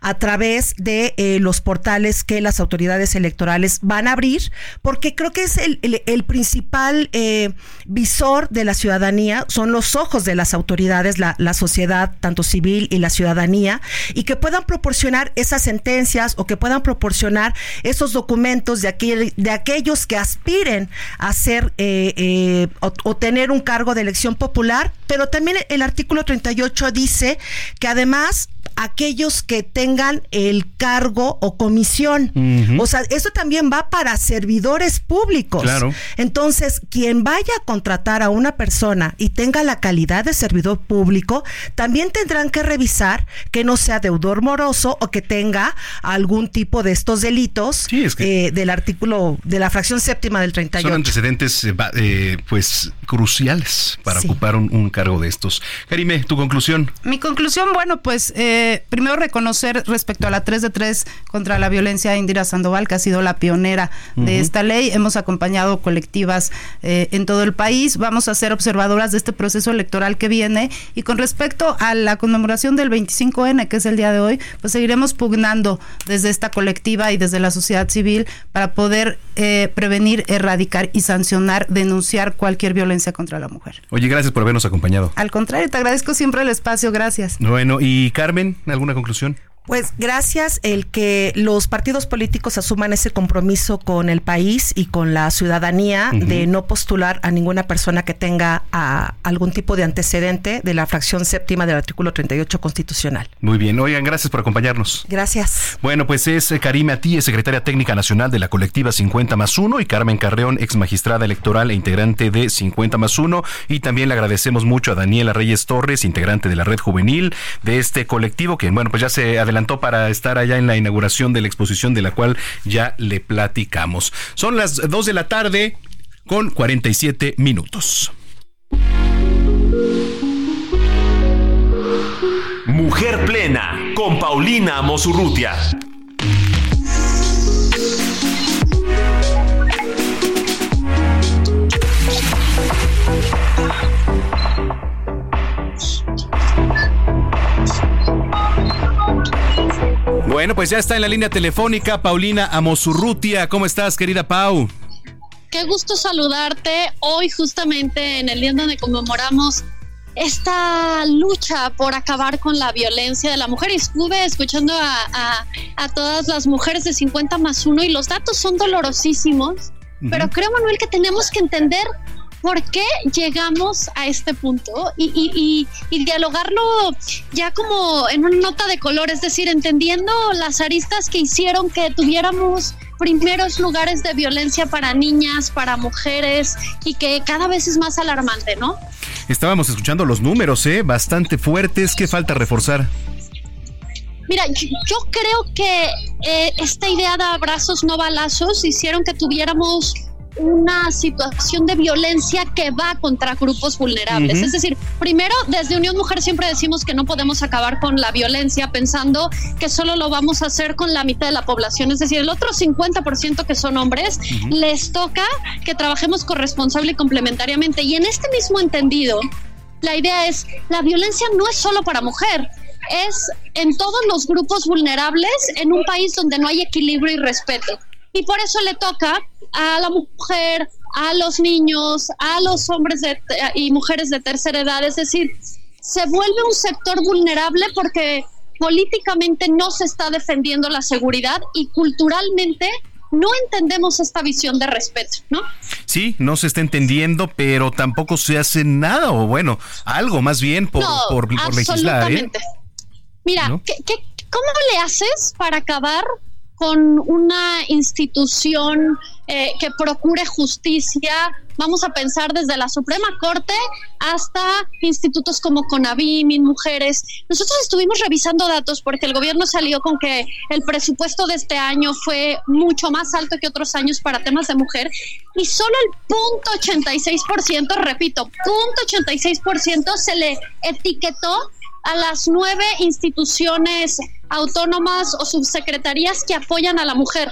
a través de eh, los portales que las autoridades electorales van a abrir, porque creo que es el, principal eh, visor de la ciudadanía, son los ojos de las autoridades, la, sociedad, tanto civil y la ciudadanía, y que puedan proporcionar esas sentencias o que puedan proporcionar esos documentos de, de aquellos que aspiren a ser eh, o tener un cargo de elección popular, pero también el artículo 38 dice que además aquellos que tengan el cargo o comisión. O sea, eso también va para servidores públicos. Claro. Entonces, quien vaya a contratar a una persona y tenga la calidad de servidor público, también tendrán que revisar que no sea deudor moroso o que tenga algún tipo de estos delitos eh, del artículo de la fracción séptima del 38. Son antecedentes eh, eh, pues cruciales para ocupar un, cargo de estos. Karime, tu conclusión. Mi conclusión, bueno, pues eh, primero reconocer respecto a la 3 de 3 contra la violencia Indira Sandoval, que ha sido la pionera de esta ley. Hemos acompañado colectivas eh, en todo el país. Vamos a ser observadoras de este proceso electoral que viene. Y con respecto a la conmemoración del 25N, que es el día de hoy, pues seguiremos pugnando desde esta colectiva y desde la sociedad civil para poder eh, prevenir, erradicar y sancionar, denunciar cualquier violencia contra la mujer. Oye, gracias por habernos acompañado. Al contrario, te agradezco siempre el espacio. Gracias. Bueno, y Carmen, ¿alguna conclusión? Pues gracias el que los partidos políticos asuman ese compromiso con el país y con la ciudadanía de no postular a ninguna persona que tenga algún tipo de antecedente de la fracción séptima del artículo 38 constitucional. Muy bien, oigan, gracias por acompañarnos. Gracias. Bueno, pues es eh, Karime Atí, secretaria técnica nacional de la colectiva 50 más 1 y Carmen Carreón, ex magistrada electoral e integrante de 50 más 1 y también le agradecemos mucho a Daniela Reyes Torres, integrante de la red juvenil de este colectivo que bueno, pues ya se adelantó adelantó para estar allá en la inauguración de la exposición de la cual ya le platicamos. Son las 2 de la tarde con 47 minutos. Mujer Plena con Paulina Mosurrutia. Bueno, pues ya está en la línea telefónica Paulina Amosurrutia. ¿Cómo estás, querida Pau? Qué gusto saludarte hoy justamente en el día donde conmemoramos esta lucha por acabar con la violencia de la mujer. Y estuve escuchando a, todas las mujeres de 50 más 1 y los datos son dolorosísimos, pero creo, Manuel, que tenemos que entender por qué llegamos a este punto y, y, y, dialogarlo ya como en una nota de color, es decir, entendiendo las aristas que hicieron que tuviéramos primeros lugares de violencia para niñas, para mujeres y que cada vez es más alarmante, ¿no? Estábamos escuchando los números, ¿eh? Bastante fuertes. ¿Qué falta reforzar? Mira, yo, creo que eh, esta idea de abrazos no balazos hicieron que tuviéramos una situación de violencia que va contra grupos vulnerables. Es decir, primero, desde Unión Mujer siempre decimos que no podemos acabar con la violencia pensando que solo lo vamos a hacer con la mitad de la población. Es decir, el otro 50% que son hombres, les toca que trabajemos corresponsable y complementariamente. Y en este mismo entendido, la idea es, la violencia no es solo para mujer, es en todos los grupos vulnerables en un país donde no hay equilibrio y respeto. Y por eso le toca a la mujer, a los niños, a los hombres y mujeres de tercera edad. Es decir, se vuelve un sector vulnerable porque políticamente no se está defendiendo la seguridad y culturalmente no entendemos esta visión de respeto, ¿no? Sí, no se está entendiendo, pero tampoco se hace nada, o bueno, algo más bien por, por, legislar. ¿eh? Mira, cómo le haces para acabar con una institución eh, que procure justicia, vamos a pensar desde la Suprema Corte hasta institutos como CONAVIM, Mujeres. Nosotros estuvimos revisando datos porque el gobierno salió con que el presupuesto de este año fue mucho más alto que otros años para temas de mujer y solo el punto 86%, repito, punto 86% se le etiquetó a las nueve instituciones autónomas o subsecretarías que apoyan a la mujer.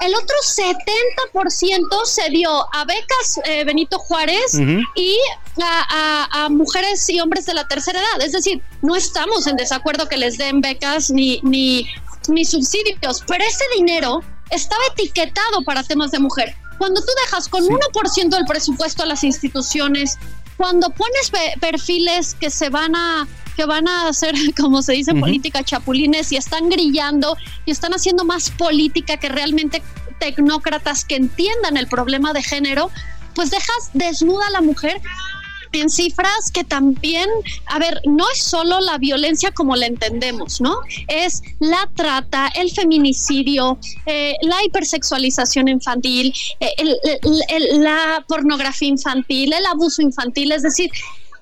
El otro 70% se dio a becas eh, Benito Juárez y a, mujeres y hombres de la tercera edad. Es decir, no estamos en desacuerdo que les den becas ni, ni, ni subsidios, pero ese dinero estaba etiquetado para temas de mujer. Cuando tú dejas con 1% del presupuesto a las instituciones, cuando pones perfiles que se van a que van a hacer, como se dice, política chapulines y están grillando y están haciendo más política que realmente tecnócratas que entiendan el problema de género, pues dejas desnuda a la mujer en cifras que también, a ver, no es solo la violencia como la entendemos, ¿no? Es la trata, el feminicidio, eh, la hipersexualización infantil, eh, la pornografía infantil, el abuso infantil, es decir,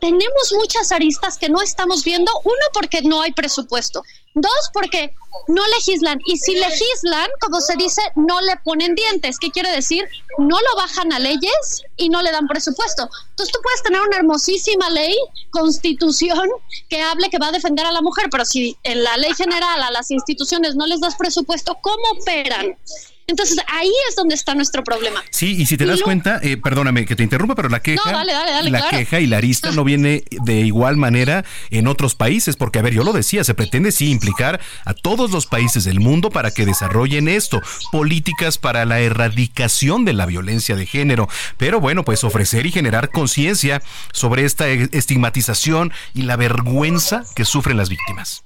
tenemos muchas aristas que no estamos viendo. Uno, porque no hay presupuesto. Dos, porque no legislan. Y si legislan, como se dice, no le ponen dientes. ¿Qué quiere decir? No lo bajan a leyes y no le dan presupuesto. Entonces tú puedes tener una hermosísima ley, constitución, que hable que va a defender a la mujer, pero si en la ley general a las instituciones no les das presupuesto, ¿cómo operan? Entonces ahí es donde está nuestro problema. Sí, y si te das cuenta, eh, perdóname que te interrumpa, pero la queja, la queja y la arista no viene de igual manera en otros países, porque a ver, yo lo decía, se pretende sí implicar a todos los países del mundo para que desarrollen esto, políticas para la erradicación de la violencia de género, pero bueno, pues ofrecer y generar conciencia sobre esta estigmatización y la vergüenza que sufren las víctimas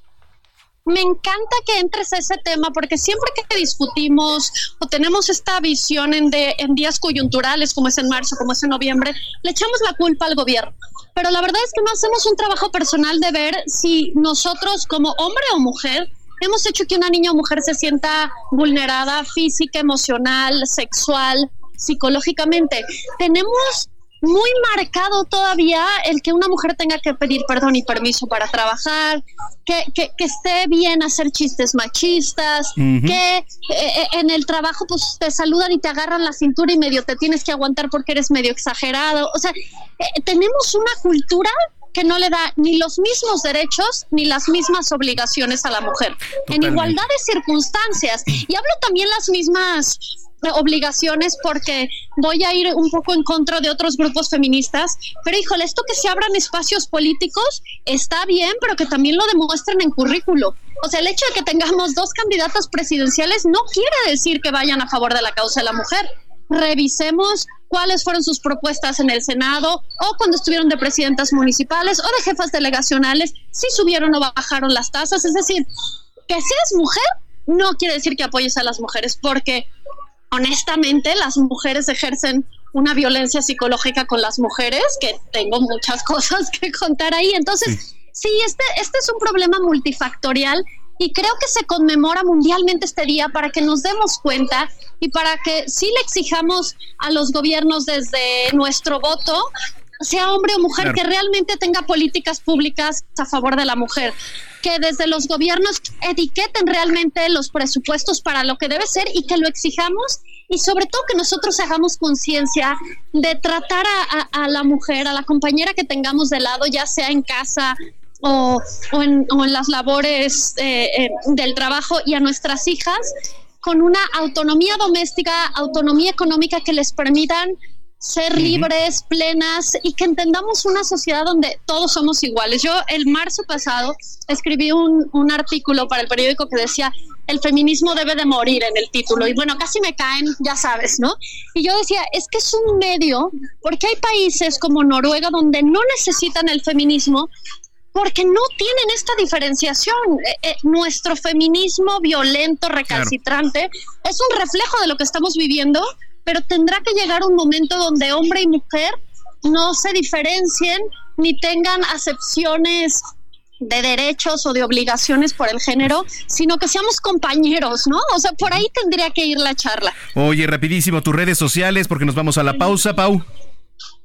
me encanta que entres a ese tema porque siempre que discutimos o tenemos esta visión en, días coyunturales como es en marzo, como es en noviembre, le echamos la culpa al gobierno. Pero la verdad es que no hacemos un trabajo personal de ver si nosotros como hombre o mujer hemos hecho que una niña o mujer se sienta vulnerada física, emocional, sexual, psicológicamente. Tenemos muy marcado todavía el que una mujer tenga que pedir perdón y permiso para trabajar, que, que, esté bien hacer chistes machistas, que eh, eh, en el trabajo pues te saludan y te agarran la cintura y medio te tienes que aguantar porque eres medio exagerado. O sea, eh, tenemos una cultura que no le da ni los mismos derechos ni las mismas obligaciones a la mujer, en igualdad de circunstancias. Y hablo también las mismas obligaciones porque voy a ir un poco en contra de otros grupos feministas, pero híjole, esto que se abran espacios políticos está bien, pero que también lo demuestren en currículo. O sea, el hecho de que tengamos dos candidatas presidenciales no quiere decir que vayan a favor de la causa de la mujer. Revisemos cuáles fueron sus propuestas en el Senado o cuando estuvieron de presidentas municipales o de jefas delegacionales, si subieron o bajaron las tasas. Es decir, que seas mujer no quiere decir que apoyes a las mujeres, porque honestamente las mujeres ejercen una violencia psicológica con las mujeres, que tengo muchas cosas que contar ahí. Entonces, sí, este, este es un problema multifactorial y creo que se conmemora mundialmente este día para que nos demos cuenta y para que sí le exijamos a los gobiernos desde nuestro voto sea hombre o mujer, que realmente tenga políticas públicas a favor de la mujer, que desde los gobiernos etiqueten realmente los presupuestos para lo que debe ser y que lo exijamos y sobre todo que nosotros hagamos conciencia de tratar a, la mujer, a la compañera que tengamos de lado, ya sea en casa o, en, las labores eh, eh, del trabajo y a nuestras hijas con una autonomía doméstica, autonomía económica que les permitan ser libres, plenas y que entendamos una sociedad donde todos somos iguales. Yo el marzo pasado escribí un, un, artículo para el periódico que decía el feminismo debe de morir en el título y bueno, casi me caen, ya sabes, ¿no? Y yo decía, es que es un medio, porque hay países como Noruega donde no necesitan el feminismo porque no tienen esta diferenciación. Eh, eh, nuestro feminismo violento, recalcitrante, es un reflejo de lo que estamos viviendo pero tendrá que llegar un momento donde hombre y mujer no se diferencien ni tengan acepciones de derechos o de obligaciones por el género, sino que seamos compañeros, ¿no? O sea, por ahí tendría que ir la charla. Oye, rapidísimo, tus redes sociales, porque nos vamos a la pausa, Pau.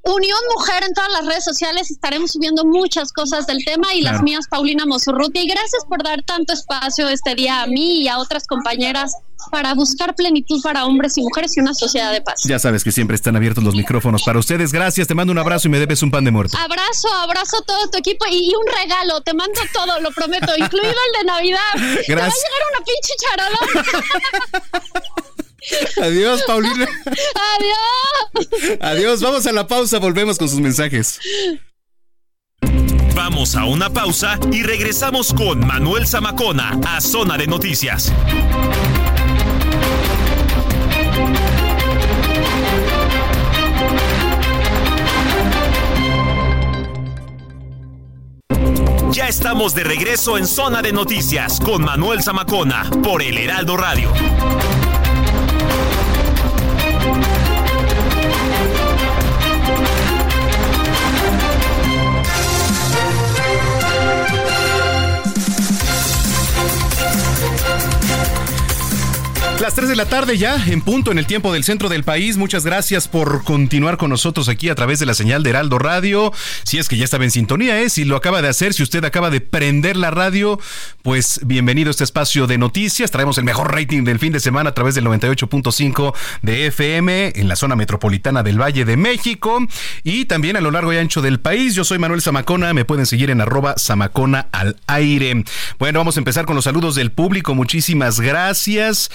Unión Mujer en todas las redes sociales estaremos subiendo muchas cosas del tema y las mías Paulina Mosurruti y gracias por dar tanto espacio este día a mí y a otras compañeras para buscar plenitud para hombres y mujeres y una sociedad de paz. Ya sabes que siempre están abiertos los micrófonos para ustedes. Gracias, te mando un abrazo y me debes un pan de muerto. Abrazo, abrazo a todo tu equipo y, un regalo, te mando todo, lo prometo, incluido el de Navidad. Gracias. Te va a llegar una pinche charada. Adiós, Paulina. Adiós. Adiós, vamos a la pausa, volvemos con sus mensajes. Vamos a una pausa y regresamos con Manuel Zamacona a Zona de Noticias. Ya estamos de regreso en Zona de Noticias con Manuel Zamacona por el Heraldo Radio. Thank you Las 3 de la tarde ya, en punto, en el tiempo del centro del país. Muchas gracias por continuar con nosotros aquí a través de la señal de Heraldo Radio. Si es que ya estaba en sintonía, ¿eh? si lo acaba de hacer, si usted acaba de prender la radio, pues bienvenido a este espacio de noticias. Traemos el mejor rating del fin de semana a través del 98.5 de FM en la zona metropolitana del Valle de México y también a lo largo y ancho del país. Yo soy Manuel Zamacona, me pueden seguir en arroba Zamacona al aire. Bueno, vamos a empezar con los saludos del público. Muchísimas gracias.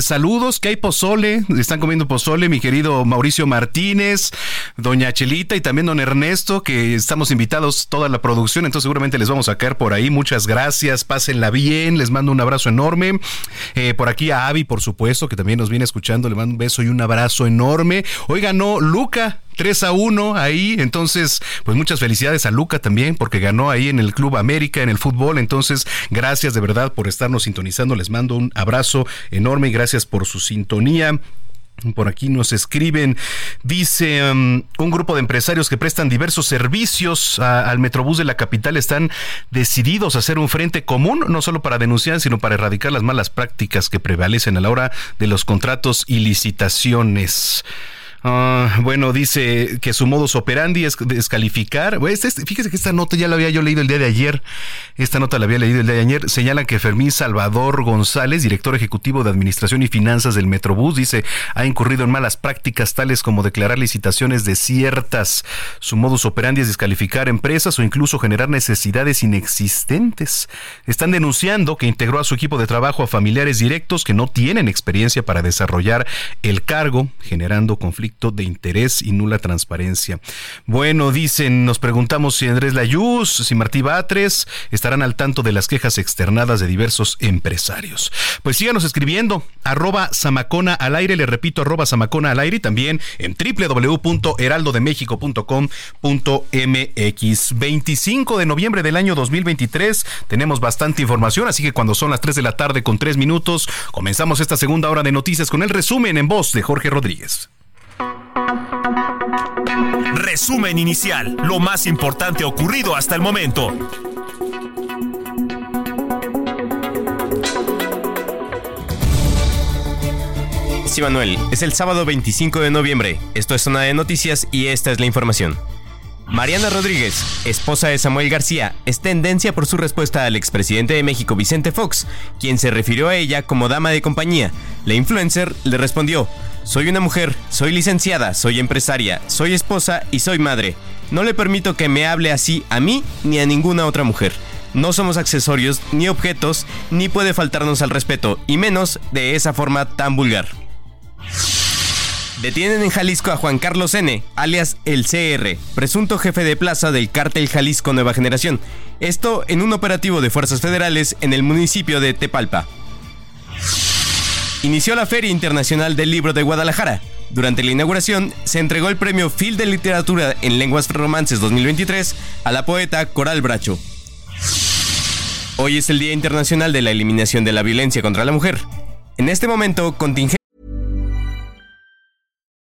Saludos, que hay pozole, están comiendo pozole, mi querido Mauricio Martínez, doña Chelita y también don Ernesto, que estamos invitados toda la producción, entonces seguramente les vamos a caer por ahí. Muchas gracias, pásenla bien, les mando un abrazo enorme. Eh, por aquí a Avi, por supuesto, que también nos viene escuchando, le mando un beso y un abrazo enorme. Hoy ganó Luca, 3 a 1 ahí. Entonces, pues muchas felicidades a Luca también, porque ganó ahí en el Club América, en el fútbol. Entonces, gracias de verdad por estarnos sintonizando. Les mando un abrazo enorme y gracias por su sintonía. Por aquí nos escriben, dice um, un grupo de empresarios que prestan diversos servicios al Metrobús de la capital están decididos a hacer un frente común, no solo para denunciar, sino para erradicar las malas prácticas que prevalecen a la hora de los contratos y licitaciones. Ah, bueno, dice que su modus operandi es descalificar. Este, fíjese que esta nota ya la había yo leído el día de ayer. Esta nota la había leído el día de ayer. Señalan que Fermín Salvador González, director ejecutivo de Administración y Finanzas del Metrobús, dice ha incurrido en malas prácticas tales como declarar licitaciones desiertas. Su modus operandi es descalificar empresas o incluso generar necesidades inexistentes. Están denunciando que integró a su equipo de trabajo a familiares directos que no tienen experiencia para desarrollar el cargo, generando conflictos de interés y nula transparencia. Bueno, dicen, nos preguntamos si Andrés Layuz, si Martí Batres estarán al tanto de las quejas externadas de diversos empresarios. Pues síganos escribiendo, arroba Samacona al aire, le repito, arroba Samacona al aire y también en www.heraldodemexico.com.mx. 25 de noviembre del año 2023, tenemos bastante información, así que cuando son las 3 de la tarde con 3 minutos, comenzamos esta segunda hora de noticias con el resumen en voz de Jorge Rodríguez. Resumen inicial, lo más importante ocurrido hasta el momento. Sí, Manuel, es el sábado 25 de noviembre. Esto es Zona de Noticias y esta es la información. Mariana Rodríguez, esposa de Samuel García, es tendencia por su respuesta al expresidente de México Vicente Fox, quien se refirió a ella como dama de compañía. La influencer le respondió, soy una mujer, soy licenciada, soy empresaria, soy esposa y soy madre. No le permito que me hable así a mí ni a ninguna otra mujer. No somos accesorios ni objetos, ni puede faltarnos al respeto, y menos de esa forma tan vulgar. Detienen en Jalisco a Juan Carlos N., alias el CR, presunto jefe de plaza del cártel Jalisco Nueva Generación. Esto en un operativo de fuerzas federales en el municipio de Tepalpa. Inició la Feria Internacional del Libro de Guadalajara. Durante la inauguración se entregó el premio Phil de Literatura en Lenguas Romances 2023 a la poeta Coral Bracho. Hoy es el Día Internacional de la Eliminación de la Violencia contra la Mujer. En este momento, contingente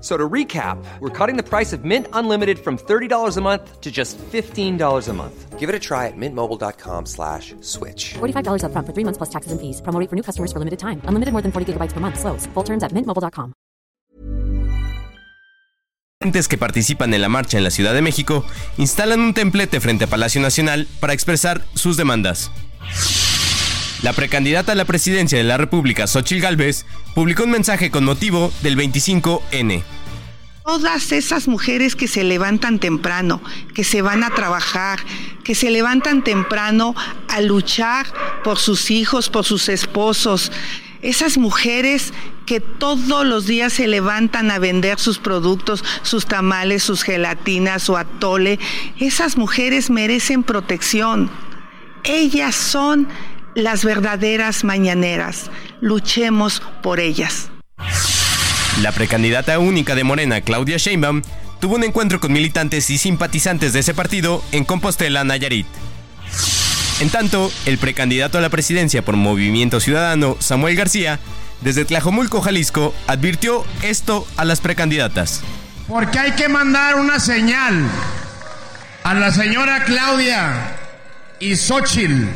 So to recap, we're cutting the price of Mint Unlimited from $30 a month to just $15 a month. Give it a try at mintmobile.com slash switch. $45 upfront for three months plus taxes and fees. Promo for new customers for limited time. Unlimited more than 40 gigabytes per month. Slows. Full terms at mintmobile.com. que participan en la marcha en la Ciudad de México instalan un templete frente a Palacio Nacional para expresar sus demandas. La precandidata a la presidencia de la República, Xochil Gálvez, publicó un mensaje con motivo del 25N. Todas esas mujeres que se levantan temprano, que se van a trabajar, que se levantan temprano a luchar por sus hijos, por sus esposos, esas mujeres que todos los días se levantan a vender sus productos, sus tamales, sus gelatinas, su atole, esas mujeres merecen protección. Ellas son las verdaderas mañaneras. Luchemos por ellas. La precandidata única de Morena, Claudia Sheinbaum, tuvo un encuentro con militantes y simpatizantes de ese partido en Compostela, Nayarit. En tanto, el precandidato a la presidencia por Movimiento Ciudadano, Samuel García, desde Tlajomulco, Jalisco, advirtió esto a las precandidatas. Porque hay que mandar una señal a la señora Claudia y Xochitl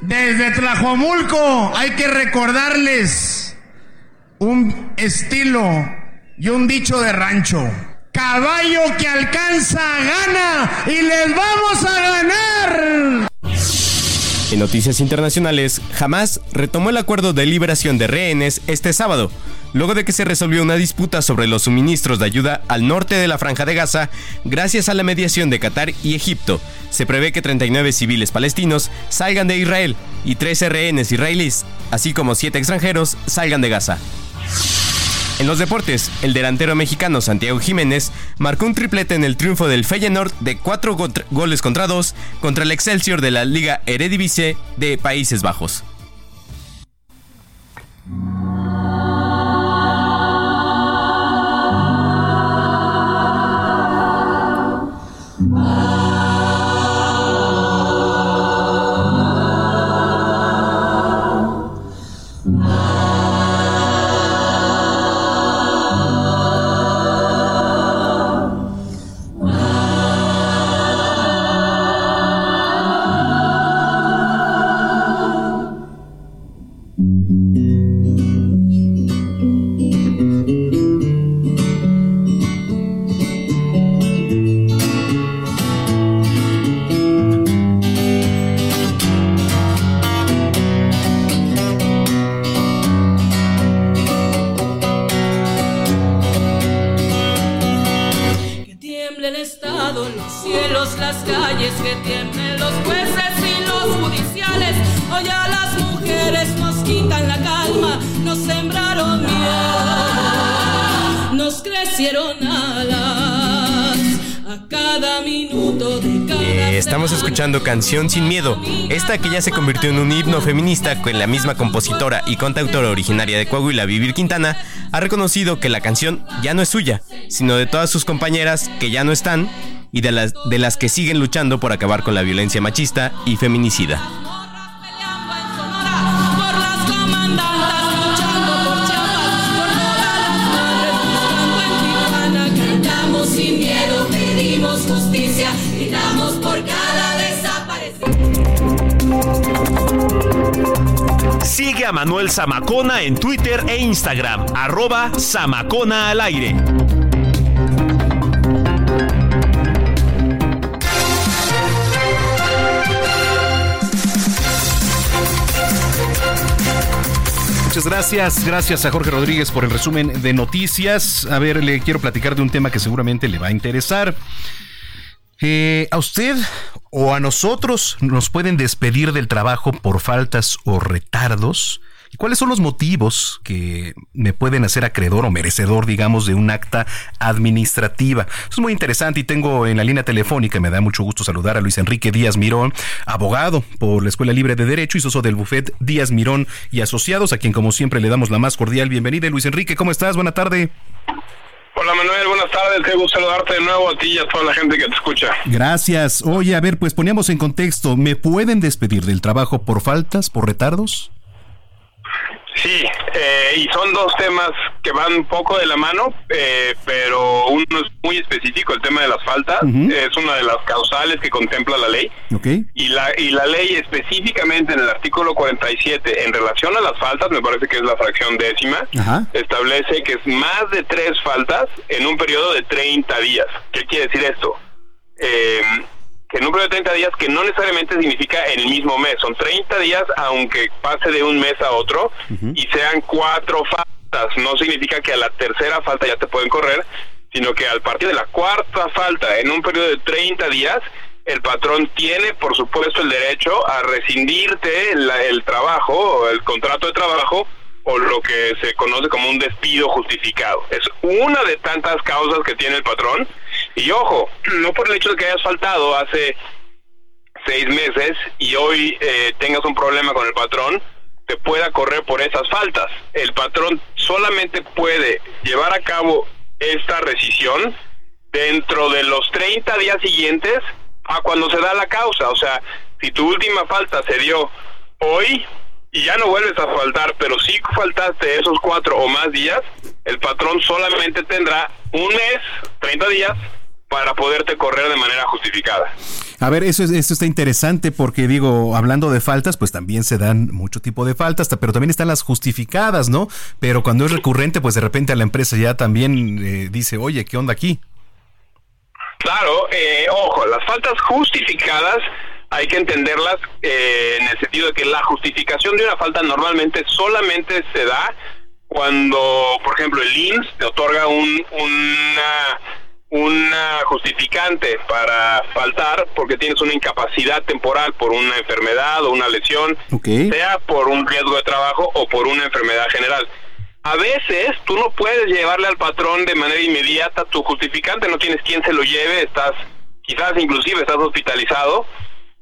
desde Tlajomulco hay que recordarles un estilo y un dicho de rancho. Caballo que alcanza gana y les vamos a ganar. En noticias internacionales, Hamas retomó el acuerdo de liberación de rehenes este sábado, luego de que se resolvió una disputa sobre los suministros de ayuda al norte de la franja de Gaza gracias a la mediación de Qatar y Egipto. Se prevé que 39 civiles palestinos salgan de Israel y 13 rehenes israelíes, así como 7 extranjeros, salgan de Gaza. En los deportes, el delantero mexicano Santiago Jiménez marcó un triplete en el triunfo del Feyenoord de 4 goles contra 2 contra el Excelsior de la Liga Eredivisie de Países Bajos. Estamos escuchando Canción Sin Miedo, esta que ya se convirtió en un himno feminista con la misma compositora y cantautora originaria de Coahuila, Vivir Quintana, ha reconocido que la canción ya no es suya, sino de todas sus compañeras que ya no están y de las, de las que siguen luchando por acabar con la violencia machista y feminicida. Sigue a Manuel Zamacona en Twitter e Instagram, arroba Zamacona al aire. Muchas gracias, gracias a Jorge Rodríguez por el resumen de noticias. A ver, le quiero platicar de un tema que seguramente le va a interesar. Eh, a usted o a nosotros nos pueden despedir del trabajo por faltas o retardos. ¿Y cuáles son los motivos que me pueden hacer acreedor o merecedor, digamos, de un acta administrativa? Eso es muy interesante y tengo en la línea telefónica, me da mucho gusto saludar a Luis Enrique Díaz Mirón, abogado por la Escuela Libre de Derecho y socio del bufet Díaz Mirón y Asociados, a quien como siempre le damos la más cordial bienvenida. Luis Enrique, ¿cómo estás? Buena tarde. Hola Manuel, buenas tardes, qué gusto saludarte de nuevo a ti y a toda la gente que te escucha. Gracias. Oye, a ver, pues poníamos en contexto, ¿me pueden despedir del trabajo por faltas, por retardos? Sí, eh, y son dos temas que van un poco de la mano, eh, pero uno es muy específico, el tema de las faltas, es una de las causales que contempla la ley. Ok. Y la, y la ley específicamente en el artículo 47, en relación a las faltas, me parece que es la fracción décima, Ajá. establece que es más de tres faltas en un periodo de 30 días. ¿Qué quiere decir esto? Eh, que en un periodo de 30 días, que no necesariamente significa el mismo mes, son 30 días aunque pase de un mes a otro y sean cuatro faltas, no significa que a la tercera falta ya te pueden correr, sino que al partir de la cuarta falta en un periodo de 30 días, el patrón tiene, por supuesto, el derecho a rescindirte la- el trabajo, el contrato de trabajo, o lo que se conoce como un despido justificado. Es una de tantas causas que tiene el patrón. Y ojo, no por el hecho de que hayas faltado hace seis meses y hoy eh, tengas un problema con el patrón, te pueda correr por esas faltas. El patrón solamente puede llevar a cabo esta rescisión dentro de los 30 días siguientes a cuando se da la causa. O sea, si tu última falta se dio hoy y ya no vuelves a faltar, pero sí faltaste esos cuatro o más días, el patrón solamente tendrá un mes, 30 días, para poderte correr de manera justificada. A ver, eso, es- eso está interesante porque digo, hablando de faltas, pues también se dan mucho tipo de faltas, ta- pero también están las justificadas, ¿no? Pero cuando es recurrente, pues de repente a la empresa ya también eh, dice, oye, ¿qué onda aquí? Claro, eh, ojo, las faltas justificadas hay que entenderlas eh, en el sentido de que la justificación de una falta normalmente solamente se da cuando, por ejemplo, el IMSS te otorga un, una, una justificante para faltar porque tienes una incapacidad temporal por una enfermedad o una lesión, sea por un riesgo de trabajo o por una enfermedad general. A veces tú no puedes llevarle al patrón de manera inmediata tu justificante, no tienes quien se lo lleve, estás quizás inclusive estás hospitalizado.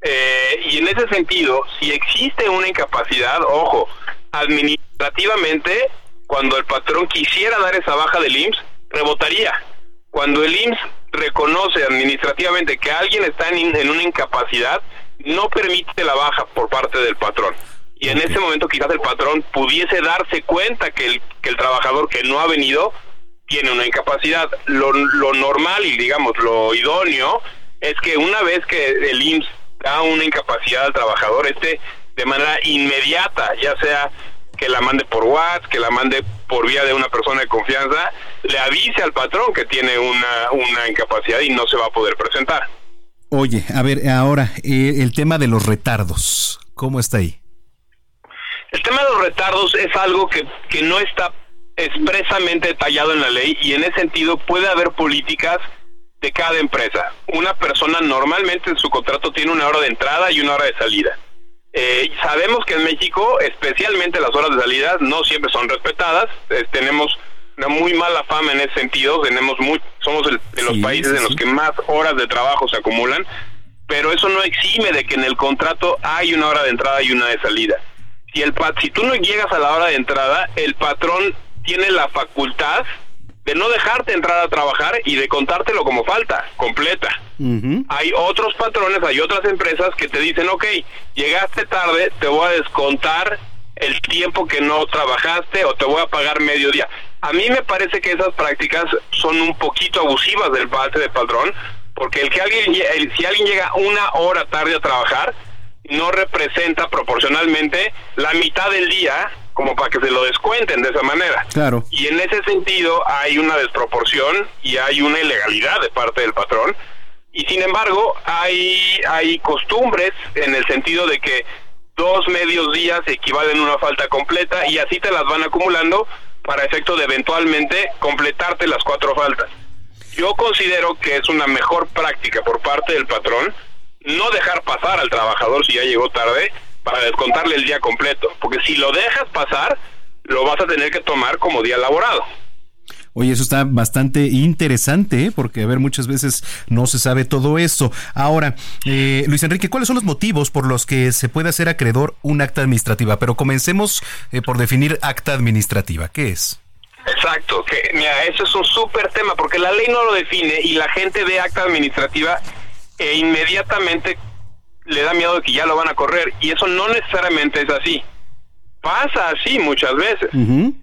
eh, y en ese sentido, si existe una incapacidad, ojo, administrativamente, cuando el patrón quisiera dar esa baja del IMSS, rebotaría. Cuando el IMSS reconoce administrativamente que alguien está en, en una incapacidad, no permite la baja por parte del patrón. Y en ese momento quizás el patrón pudiese darse cuenta que el, que el trabajador que no ha venido tiene una incapacidad. Lo, lo normal y digamos lo idóneo es que una vez que el IMSS da una incapacidad al trabajador, este de manera inmediata, ya sea que la mande por WhatsApp, que la mande por vía de una persona de confianza, le avise al patrón que tiene una, una incapacidad y no se va a poder presentar. Oye, a ver, ahora, eh, el tema de los retardos, ¿cómo está ahí? El tema de los retardos es algo que, que no está expresamente detallado en la ley y en ese sentido puede haber políticas de cada empresa. Una persona normalmente en su contrato tiene una hora de entrada y una hora de salida. Eh, sabemos que en México, especialmente las horas de salida, no siempre son respetadas. Eh, tenemos una muy mala fama en ese sentido. Tenemos muy, somos el- de los Sí, países sí, en los que más horas de trabajo se acumulan, pero eso no exime de que en el contrato hay una hora de entrada y una de salida. Si el pat- si tú no llegas a la hora de entrada, el patrón tiene la facultad de no dejarte entrar a trabajar y de contártelo como falta completa. Hay otros patrones, hay otras empresas que te dicen, ok, llegaste tarde, te voy a descontar el tiempo que no trabajaste o te voy a pagar medio día. A mí me parece que esas prácticas son un poquito abusivas del parte de patrón, porque el que alguien, el- si alguien llega una hora tarde a trabajar, no representa proporcionalmente la mitad del día como para que se lo descuenten de esa manera. Claro. Y en ese sentido hay una desproporción y hay una ilegalidad de parte del patrón. Y sin embargo, hay, hay costumbres en el sentido de que dos medios días equivalen a una falta completa y así te las van acumulando para efecto de eventualmente completarte las cuatro faltas. Yo considero que es una mejor práctica por parte del patrón no dejar pasar al trabajador si ya llegó tarde para descontarle el día completo, porque si lo dejas pasar, lo vas a tener que tomar como día laborado. Oye, eso está bastante interesante, ¿eh? porque a ver, muchas veces no se sabe todo eso. Ahora, eh, Luis Enrique, ¿cuáles son los motivos por los que se puede hacer acreedor un acta administrativa? Pero comencemos eh, por definir acta administrativa. ¿Qué es? Exacto, que mira, eso es un súper tema porque la ley no lo define y la gente ve acta administrativa e inmediatamente le da miedo de que ya lo van a correr y eso no necesariamente es así. Pasa así muchas veces,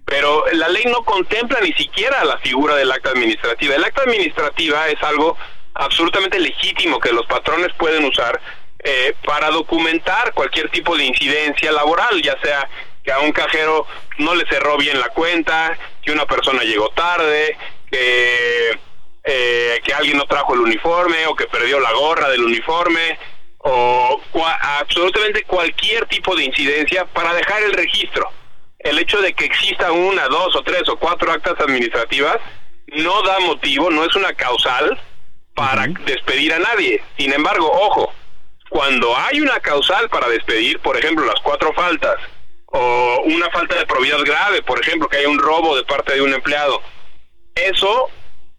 pero la ley no contempla ni siquiera la figura del acta administrativa. El acta administrativa es algo absolutamente legítimo que los patrones pueden usar eh, para documentar cualquier tipo de incidencia laboral, ya sea que a un cajero no le cerró bien la cuenta, que una persona llegó tarde, que, eh, que alguien no trajo el uniforme o que perdió la gorra del uniforme o cua- absolutamente cualquier tipo de incidencia para dejar el registro. El hecho de que exista una, dos o tres o cuatro actas administrativas no da motivo, no es una causal para despedir a nadie. Sin embargo, ojo, cuando hay una causal para despedir, por ejemplo, las cuatro faltas, o una falta de probidad grave, por ejemplo, que haya un robo de parte de un empleado, eso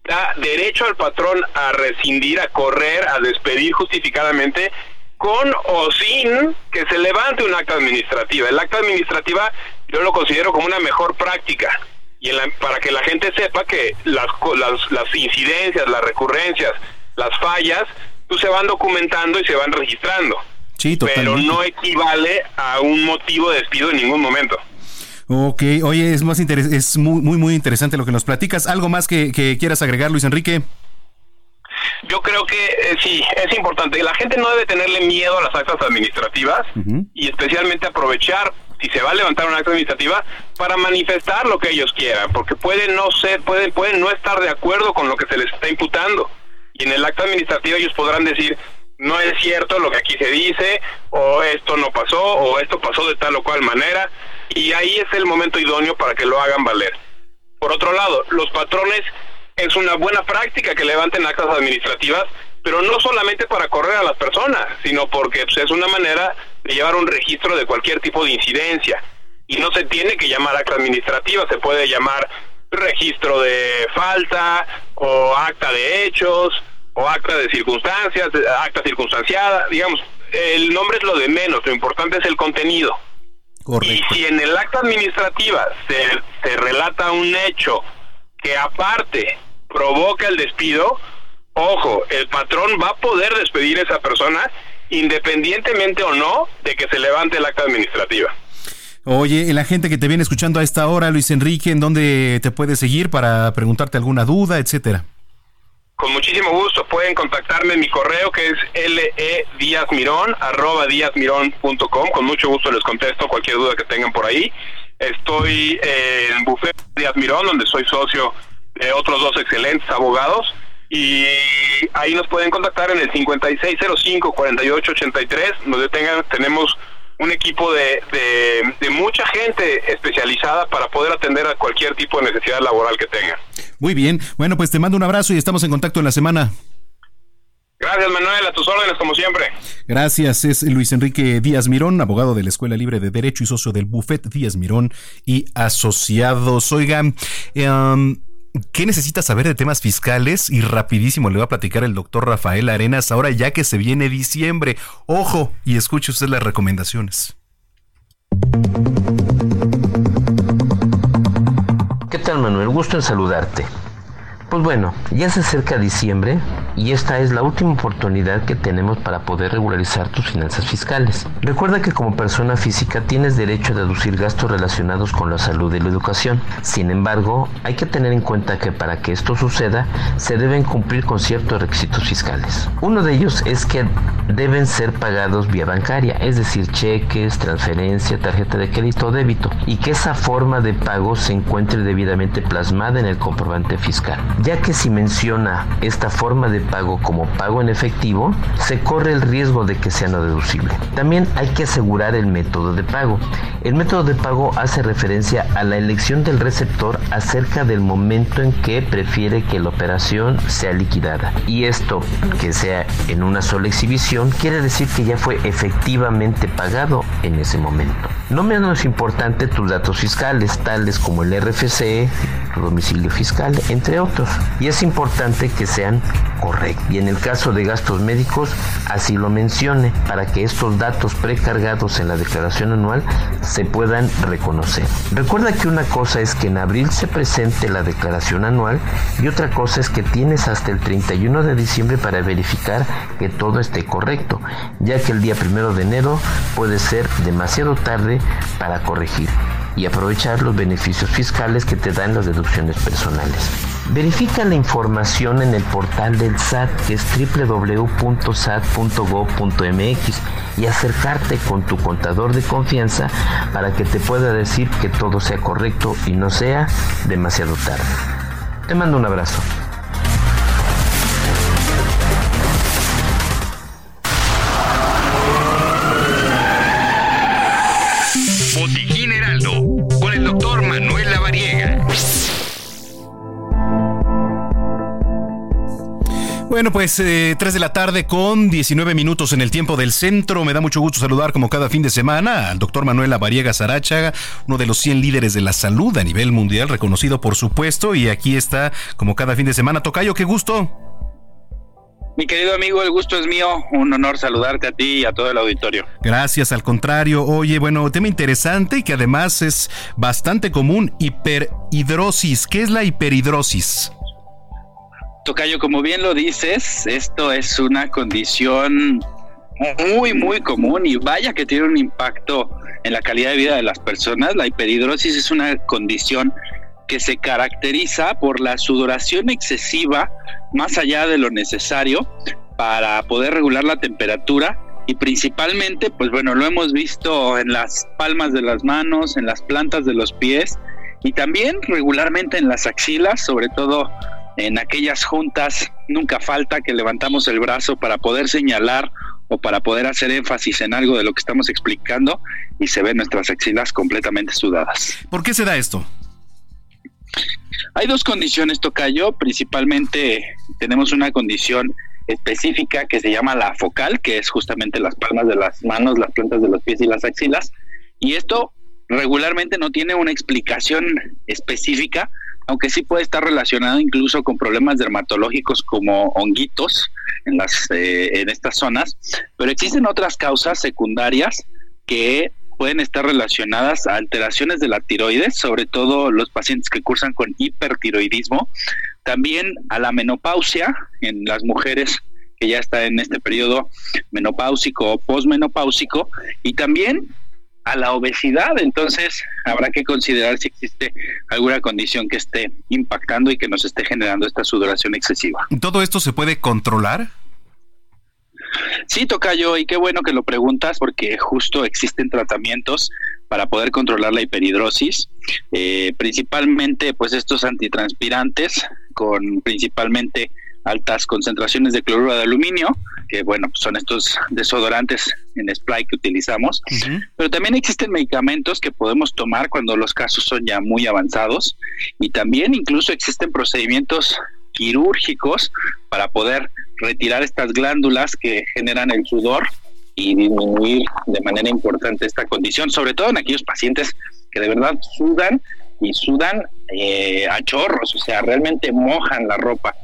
da derecho al patrón a rescindir, a correr, a despedir justificadamente, con o sin que se levante un acta administrativa. El acta administrativa yo lo considero como una mejor práctica y en la- para que la gente sepa que las, las, las incidencias, las recurrencias, las fallas, pues se van documentando y se van registrando. Sí, Pero no equivale a un motivo de despido en ningún momento. Ok, oye, es más interes- es muy, muy, muy interesante lo que nos platicas. ¿Algo más que, que quieras agregar, Luis Enrique? Yo creo que eh, sí, es importante. La gente no debe tenerle miedo a las actas administrativas y especialmente aprovechar, si se va a levantar una acta administrativa, para manifestar lo que ellos quieran, porque pueden no ser, pueden, pueden no estar de acuerdo con lo que se les está imputando. Y en el acta administrativa ellos podrán decir, no es cierto lo que aquí se dice, o esto no pasó, o esto pasó de tal o cual manera, y ahí es el momento idóneo para que lo hagan valer. Por otro lado, los patrones es una buena práctica que levanten actas administrativas, pero no solamente para correr a las personas, sino porque pues, es una manera de llevar un registro de cualquier tipo de incidencia. Y no se tiene que llamar acta administrativa, se puede llamar registro de falta o acta de hechos o acta de circunstancias, eh, acta circunstanciada, digamos, el nombre es lo de menos, lo importante es el contenido. Y si en el acta administrativa se, se relata un hecho que aparte provoca el despido, ojo, el patrón va a poder despedir a esa persona independientemente o no de que se levante el acta administrativa. Oye, la gente que te viene escuchando a esta hora, Luis Enrique, ¿en dónde te puede seguir para preguntarte alguna duda, etcétera? Con muchísimo gusto pueden contactarme en mi correo que es ledíazmirón arroba díazmirón.com. Con mucho gusto les contesto cualquier duda que tengan por ahí. Estoy en Buffet Díaz Mirón, donde soy socio otros dos excelentes abogados. Y ahí nos pueden contactar en el 5605-4883, donde tengan, tenemos un equipo de, de, de mucha gente especializada para poder atender a cualquier tipo de necesidad laboral que tengan. Muy bien. Bueno, pues te mando un abrazo y estamos en contacto en la semana. Gracias, Manuel, a tus órdenes, como siempre. Gracias, es Luis Enrique Díaz Mirón, abogado de la Escuela Libre de Derecho y socio del Buffet Díaz Mirón y asociados. Oigan, em, ¿Qué necesita saber de temas fiscales? Y rapidísimo le va a platicar el doctor Rafael Arenas ahora ya que se viene diciembre. Ojo y escuche usted las recomendaciones. ¿Qué tal Manuel? Gusto en saludarte. Pues bueno, ya se acerca diciembre y esta es la última oportunidad que tenemos para poder regularizar tus finanzas fiscales. Recuerda que como persona física tienes derecho a deducir gastos relacionados con la salud y la educación. Sin embargo, hay que tener en cuenta que para que esto suceda se deben cumplir con ciertos requisitos fiscales. Uno de ellos es que deben ser pagados vía bancaria, es decir, cheques, transferencia, tarjeta de crédito o débito, y que esa forma de pago se encuentre debidamente plasmada en el comprobante fiscal ya que si menciona esta forma de pago como pago en efectivo, se corre el riesgo de que sea no deducible. También hay que asegurar el método de pago. El método de pago hace referencia a la elección del receptor acerca del momento en que prefiere que la operación sea liquidada. Y esto, que sea en una sola exhibición, quiere decir que ya fue efectivamente pagado en ese momento. No menos importante tus datos fiscales, tales como el RFC, tu domicilio fiscal, entre otros. Y es importante que sean correctos. Y en el caso de gastos médicos, así lo mencione, para que estos datos precargados en la declaración anual se puedan reconocer. Recuerda que una cosa es que en abril se presente la declaración anual y otra cosa es que tienes hasta el 31 de diciembre para verificar que todo esté correcto, ya que el día primero de enero puede ser demasiado tarde para corregir y aprovechar los beneficios fiscales que te dan las deducciones personales. Verifica la información en el portal del SAT que es www.sat.gov.mx y acercarte con tu contador de confianza para que te pueda decir que todo sea correcto y no sea demasiado tarde. Te mando un abrazo. Bueno, pues eh, 3 de la tarde con 19 minutos en el tiempo del centro. Me da mucho gusto saludar como cada fin de semana al doctor Manuel Lavariega Sarachaga, uno de los 100 líderes de la salud a nivel mundial, reconocido por supuesto. Y aquí está como cada fin de semana. Tocayo, qué gusto. Mi querido amigo, el gusto es mío. Un honor saludarte a ti y a todo el auditorio. Gracias, al contrario. Oye, bueno, tema interesante y que además es bastante común, hiperhidrosis. ¿Qué es la hiperhidrosis? Tocayo, como bien lo dices, esto es una condición muy, muy común y vaya que tiene un impacto en la calidad de vida de las personas. La hiperhidrosis es una condición que se caracteriza por la sudoración excesiva más allá de lo necesario para poder regular la temperatura y principalmente, pues bueno, lo hemos visto en las palmas de las manos, en las plantas de los pies y también regularmente en las axilas, sobre todo en aquellas juntas, nunca falta que levantamos el brazo para poder señalar o para poder hacer énfasis en algo de lo que estamos explicando y se ven nuestras axilas completamente sudadas. ¿Por qué se da esto? Hay dos condiciones, Tocayo. Principalmente tenemos una condición específica que se llama la focal, que es justamente las palmas de las manos, las plantas de los pies y las axilas. Y esto regularmente no tiene una explicación específica, aunque sí puede estar relacionado incluso con problemas dermatológicos como honguitos en, las, eh, en estas zonas. Pero existen otras causas secundarias que pueden estar relacionadas a alteraciones de la tiroides, sobre todo los pacientes que cursan con hipertiroidismo, también a la menopausia en las mujeres que ya está en este periodo menopáusico o posmenopáusico y también a la obesidad, entonces habrá que considerar si existe alguna condición que esté impactando y que nos esté generando esta sudoración excesiva. ¿Todo esto se puede controlar? Sí, Tocayo, y qué bueno que lo preguntas porque justo existen tratamientos para poder controlar la hiperhidrosis, eh, principalmente pues estos antitranspirantes con principalmente altas concentraciones de cloruro de aluminio, que bueno, son estos desodorantes en spray que utilizamos, pero también existen medicamentos que podemos tomar cuando los casos son ya muy avanzados. Y también incluso existen procedimientos quirúrgicos para poder retirar estas glándulas que generan el sudor y disminuir de manera importante esta condición, sobre todo en aquellos pacientes que de verdad sudan y sudan eh, a chorros, o sea, realmente mojan la ropa.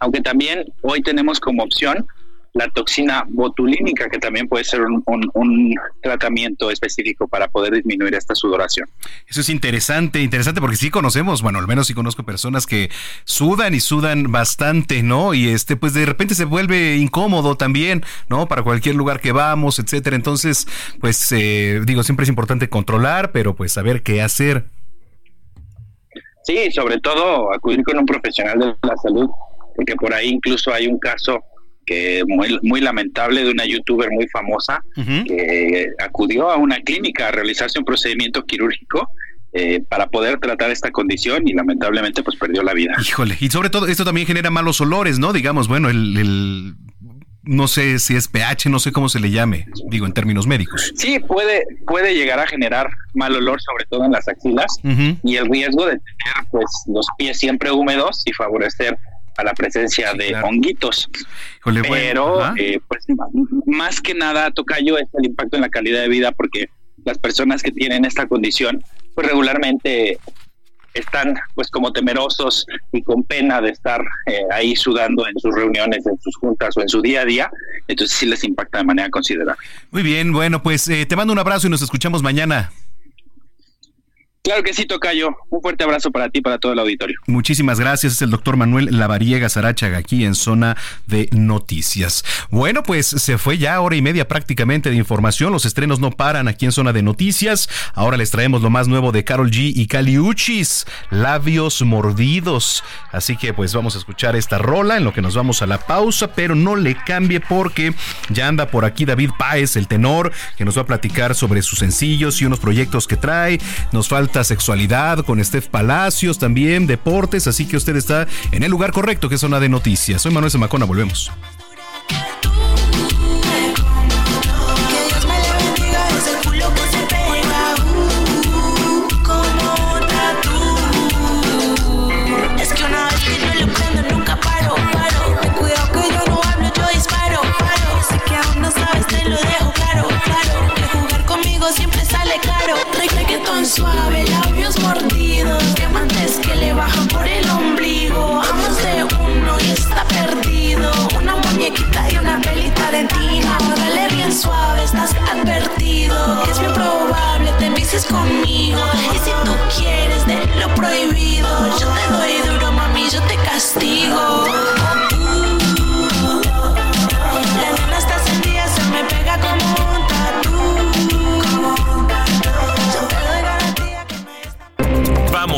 Aunque también hoy tenemos como opción la toxina botulínica, que también puede ser un, tratamiento específico para poder disminuir esta sudoración. Eso es interesante, interesante porque sí conocemos, bueno, al menos sí conozco personas que sudan y sudan bastante, ¿no? Y este, pues de repente se vuelve incómodo también, ¿no? Para cualquier lugar que vamos, etcétera. Entonces, pues eh, digo, siempre es importante controlar, pero pues saber qué hacer. Sí, sobre todo acudir con un profesional de la salud, porque por ahí incluso hay un caso que muy, muy lamentable de una youtuber muy famosa que acudió a una clínica a realizarse un procedimiento quirúrgico eh, para poder tratar esta condición y lamentablemente pues perdió la vida. Híjole, y sobre todo esto también genera malos olores, ¿no? Digamos, bueno, el, no sé si es pH, no sé cómo se le llame, digo en términos médicos. Sí, puede puede llegar a generar mal olor sobre todo en las axilas y el riesgo de tener pues los pies siempre húmedos y favorecer a la presencia de honguitos. Pero, eh, pues, más que nada, Tocayo, es el impacto en la calidad de vida, porque las personas que tienen esta condición, pues regularmente están pues como temerosos y con pena de estar eh, ahí sudando en sus reuniones, en sus juntas o en su día a día, entonces sí les impacta de manera considerable. Muy bien, bueno, pues eh, te mando un abrazo y nos escuchamos mañana. Claro que sí, Tocayo. Un fuerte abrazo para ti para todo el auditorio. Muchísimas gracias. Es el doctor Manuel Lavariega Sarachaga aquí en Zona de Noticias. Bueno, pues se fue ya hora y media prácticamente de información. Los estrenos no paran aquí en Zona de Noticias. Ahora les traemos lo más nuevo de Carol G y Cali Uchis, Labios Mordidos. Así que pues vamos a escuchar esta rola en lo que nos vamos a la pausa, pero no le cambie porque ya anda por aquí David Páez, el tenor, que nos va a platicar sobre sus sencillos y unos proyectos que trae. Nos falta sexualidad con Steph Palacios, también deportes, así que usted está en el lugar correcto, que es zona de noticias. Soy Manuel Zamacona, volvemos. Suave, labios mordidos, diamantes que le bajan por el ombligo. Amas de uno y está perdido. Una muñequita y una pelita dentina. Dale bien suave, estás advertido. Es bien probable te envicies conmigo. Y si tú quieres de lo prohibido, yo te doy duro, mami, yo te castigo.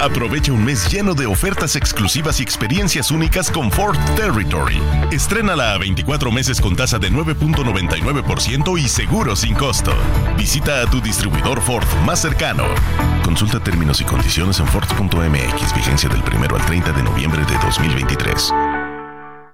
Aprovecha un mes lleno de ofertas exclusivas y experiencias únicas con Ford Territory. Estrénala a 24 meses con tasa de 9.99% y seguro sin costo. Visita a tu distribuidor Ford más cercano. Consulta términos y condiciones en Ford.mx, vigencia del 1 al 30 de noviembre de 2023.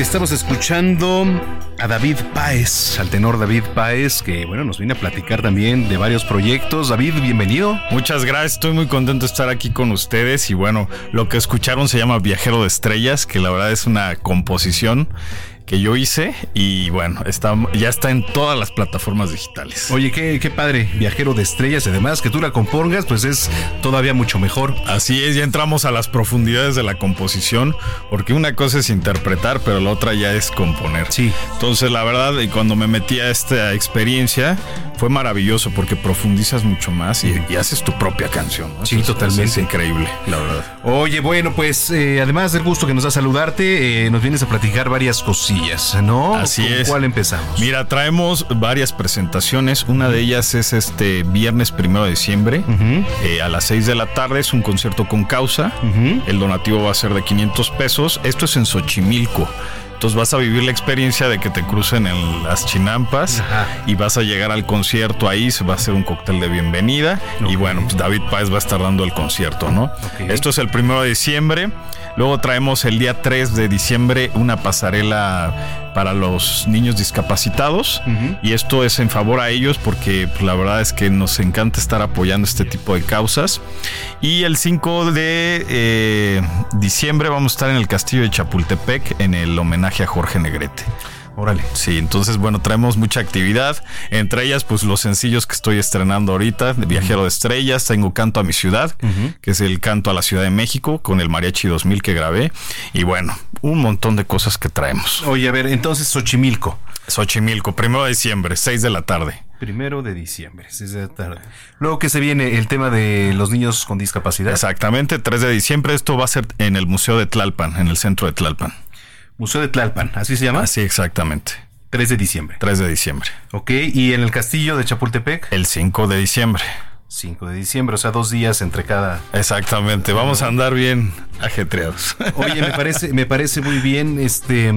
Estamos escuchando a David Páez, al tenor David Páez, que bueno, nos viene a platicar también de varios proyectos. David, bienvenido. Muchas gracias, estoy muy contento de estar aquí con ustedes y bueno, lo que escucharon se llama Viajero de Estrellas, que la verdad es una composición que yo hice y bueno, está, ya está en todas las plataformas digitales. Oye, qué, qué padre, viajero de estrellas, además que tú la compongas, pues es todavía mucho mejor. Así es, ya entramos a las profundidades de la composición, porque una cosa es interpretar, pero la otra ya es componer. Sí. Entonces, la verdad, y cuando me metí a esta experiencia, fue maravilloso porque profundizas mucho más y, y haces tu propia canción. ¿no? Sí, totalmente. Es increíble, la verdad. Oye, bueno, pues eh, además del gusto que nos da saludarte, eh, nos vienes a platicar varias cosillas, ¿no? Así ¿Con es. ¿Cuál empezamos? Mira, traemos varias presentaciones. Una de ellas es este viernes primero de diciembre eh, a las 6 de la tarde. Es un concierto con causa. El donativo va a ser de 500 pesos. Esto es en Xochimilco. Entonces vas a vivir la experiencia de que te crucen en las chinampas y vas a llegar al concierto ahí, se va a hacer un cóctel de bienvenida y bueno, pues David Páez va a estar dando el concierto, ¿no? Esto es el primero de diciembre. Luego traemos el día 3 de diciembre una pasarela para los niños discapacitados y esto es en favor a ellos porque pues, la verdad es que nos encanta estar apoyando este tipo de causas. Y el 5 de eh, diciembre vamos a estar en el castillo de Chapultepec en el homenaje a Jorge Negrete. Órale. Sí, entonces, bueno, traemos mucha actividad. Entre ellas, pues los sencillos que estoy estrenando ahorita: de Viajero de Estrellas, tengo Canto a mi ciudad, que es el canto a la Ciudad de México, con el Mariachi 2000 que grabé. Y bueno, un montón de cosas que traemos. Oye, a ver, entonces Xochimilco. Xochimilco, primero de diciembre, 6 de la tarde. Primero de diciembre, 6 de la tarde. Luego que se viene el tema de los niños con discapacidad. Exactamente, 3 de diciembre. Esto va a ser en el Museo de Tlalpan, en el centro de Tlalpan. Museo de Tlalpan, ¿así se llama? Así, exactamente. 3 de diciembre. 3 de diciembre. Ok, ¿y en el castillo de Chapultepec? El 5 de diciembre. 5 de diciembre, o sea, dos días entre cada. Exactamente, vamos a andar bien ajetreados. Oye, me parece, me parece muy bien. Este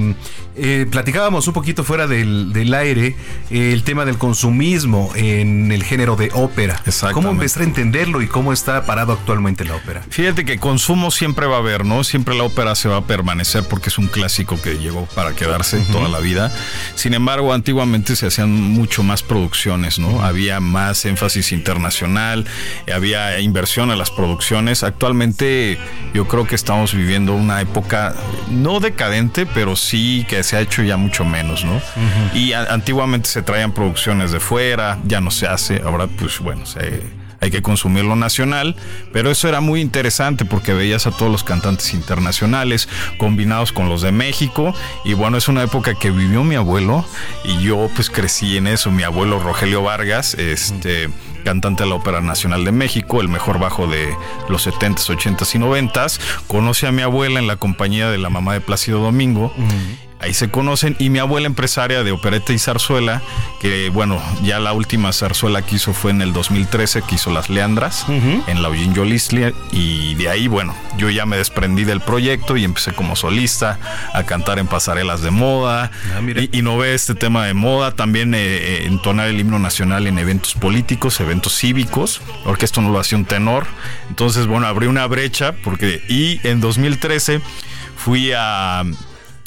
eh, platicábamos un poquito fuera del, del aire eh, el tema del consumismo en el género de ópera. ¿Cómo Exactamente. empezar a entenderlo y cómo está parado actualmente la ópera? Fíjate que consumo siempre va a haber, ¿no? Siempre la ópera se va a permanecer porque es un clásico que llegó para quedarse toda la vida. Sin embargo, antiguamente se hacían mucho más producciones, ¿no? Había más énfasis internacional, había inversión en las producciones. Actualmente yo creo que estamos viviendo una época no decadente, pero sí que se ha hecho ya mucho menos, ¿no? Y a- antiguamente se traían producciones de fuera, ya no se hace, ahora pues bueno, se hay que consumir lo nacional, pero eso era muy interesante porque veías a todos los cantantes internacionales combinados con los de México y bueno, es una época que vivió mi abuelo y yo pues crecí en eso, mi abuelo Rogelio Vargas, este cantante de la Ópera Nacional de México, el mejor bajo de los 70s, 80s y 90s, conoce a mi abuela en la compañía de la mamá de Plácido Domingo Ahí se conocen. Y mi abuela empresaria de opereta y zarzuela, que bueno, ya la última zarzuela que hizo fue en el 2013, que hizo Las Leandras, en la Eugene Yolisli, y de ahí, bueno, yo ya me desprendí del proyecto y empecé como solista a cantar en pasarelas de moda, y innové este tema de moda, también eh, eh, entonar el himno nacional en eventos políticos, eventos cívicos, porque esto no lo hacía un tenor, entonces, bueno, abrí una brecha, porque, y en 2013 fui a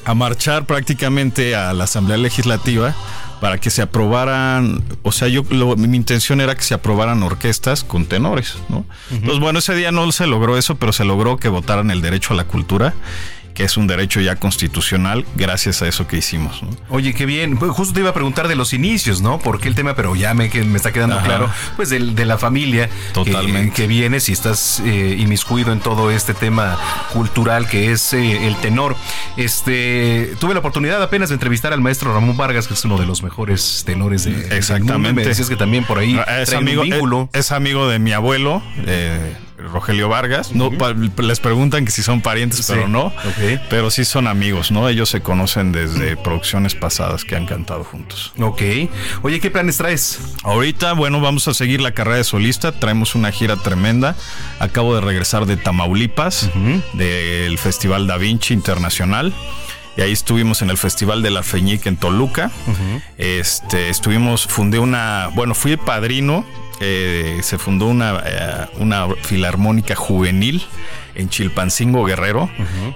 a marchar prácticamente a la Asamblea Legislativa para que se aprobaran, o sea, yo lo- mi intención era que se aprobaran orquestas con tenores, ¿no? Entonces, bueno, ese día no se logró eso, pero se logró que votaran el derecho a la cultura, que es un derecho ya constitucional gracias a eso que hicimos, ¿no? Oye, qué bien. Pues justo te iba a preguntar de los inicios, ¿no? ¿Por qué el tema? Pero ya me, que me está quedando Ajá. claro, pues del- de, la familia Totalmente. Que, que viene, si estás eh, inmiscuido en todo este tema cultural que es eh, el tenor. Este, tuve la oportunidad apenas de entrevistar al maestro Ramón Vargas, que es uno de los mejores tenores de, del mundo, y Exactamente. Me decías que también por ahí Ah, es un amigo, vínculo. es, es amigo de mi abuelo, eh, Rogelio Vargas. No, les preguntan que si son parientes, Sí. pero no. Pero sí son amigos, ¿no? Ellos se conocen desde producciones pasadas que han cantado juntos. Ok. Oye, ¿qué planes traes? Ahorita, bueno, vamos a seguir la carrera de solista. Traemos una gira tremenda. Acabo de regresar de Tamaulipas, del Festival Da Vinci Internacional. Y ahí estuvimos en el Festival de la Feñique en Toluca. Este, estuvimos, fundé una, bueno, fui padrino eh, se fundó una, eh, una filarmónica juvenil en Chilpancingo Guerrero.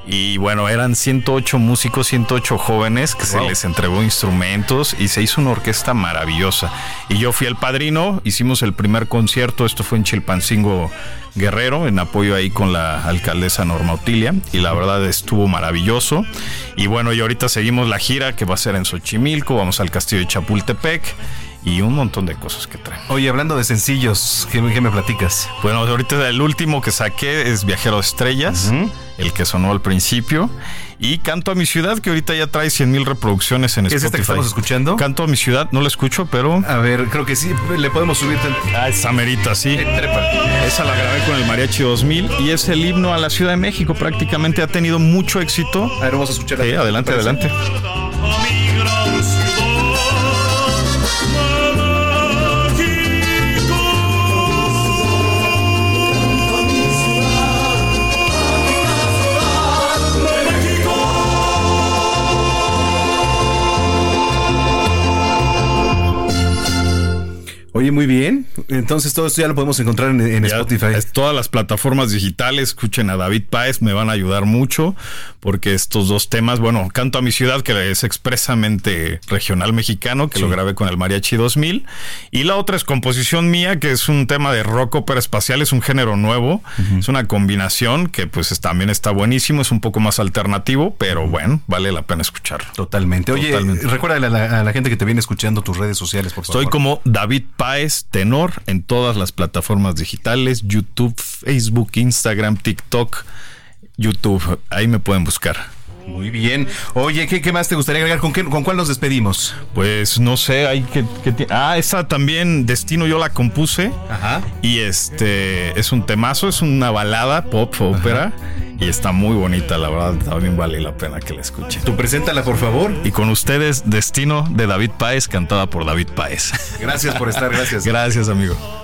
Y bueno eran 108 músicos 108 jóvenes que se les entregó instrumentos y se hizo una orquesta maravillosa. Y yo fui el padrino hicimos el primer concierto esto fue en Chilpancingo Guerrero en apoyo ahí con la alcaldesa Norma Otilia y la verdad estuvo maravilloso. Y bueno y ahorita seguimos la gira que va a ser en Xochimilco vamos al castillo de Chapultepec y un montón de cosas que traen. Oye, hablando de sencillos, ¿qué, qué me platicas? Bueno, ahorita el último que saqué es Viajero de Estrellas, el que sonó al principio. Y Canto a mi ciudad, que ahorita ya trae 100 mil reproducciones en ¿Qué es Spotify. esta que estamos escuchando? Canto a mi ciudad, no lo escucho, pero. A ver, creo que sí, le podemos subir. Ah, esa merita, sí. Esa la grabé con el Mariachi 2000 y es el himno a la Ciudad de México. Prácticamente ha tenido mucho éxito. A ver, vamos a escucharla. Sí, adelante, ¿Te parece? adelante. Oye, muy bien. Entonces todo esto ya lo podemos encontrar en, Spotify. es todas las plataformas digitales, escuchen a David Páez, me van a ayudar mucho porque estos dos temas, bueno, Canto a mi ciudad, que es expresamente regional mexicano, que lo grabé con el Mariachi 2000, y la otra es composición mía, que es un tema de rock ópera espacial, es un género nuevo, es una combinación que pues es- también está buenísimo, es un poco más alternativo, pero bueno, vale la pena escucharlo. Totalmente. Oye, Totalmente. recuérdale a la, a la gente que te viene escuchando tus redes sociales, por favor. Estoy como David Páez Tenor en todas las plataformas digitales, YouTube, Facebook, Instagram, TikTok, YouTube. Ahí me pueden buscar. Muy bien. Oye, ¿qué, qué más te gustaría agregar? ¿Con, qué, ¿Con cuál nos despedimos? Pues no sé, hay que, que Ah, esa también, Destino, yo la compuse. Ajá. Y este es un temazo, es una balada pop ópera. Y está muy bonita, la verdad, también vale la pena que la escuchen. Tú preséntala, por favor. Y con ustedes, Destino de David Páez, cantada por David Páez. Gracias por estar, gracias. Gracias, amigo.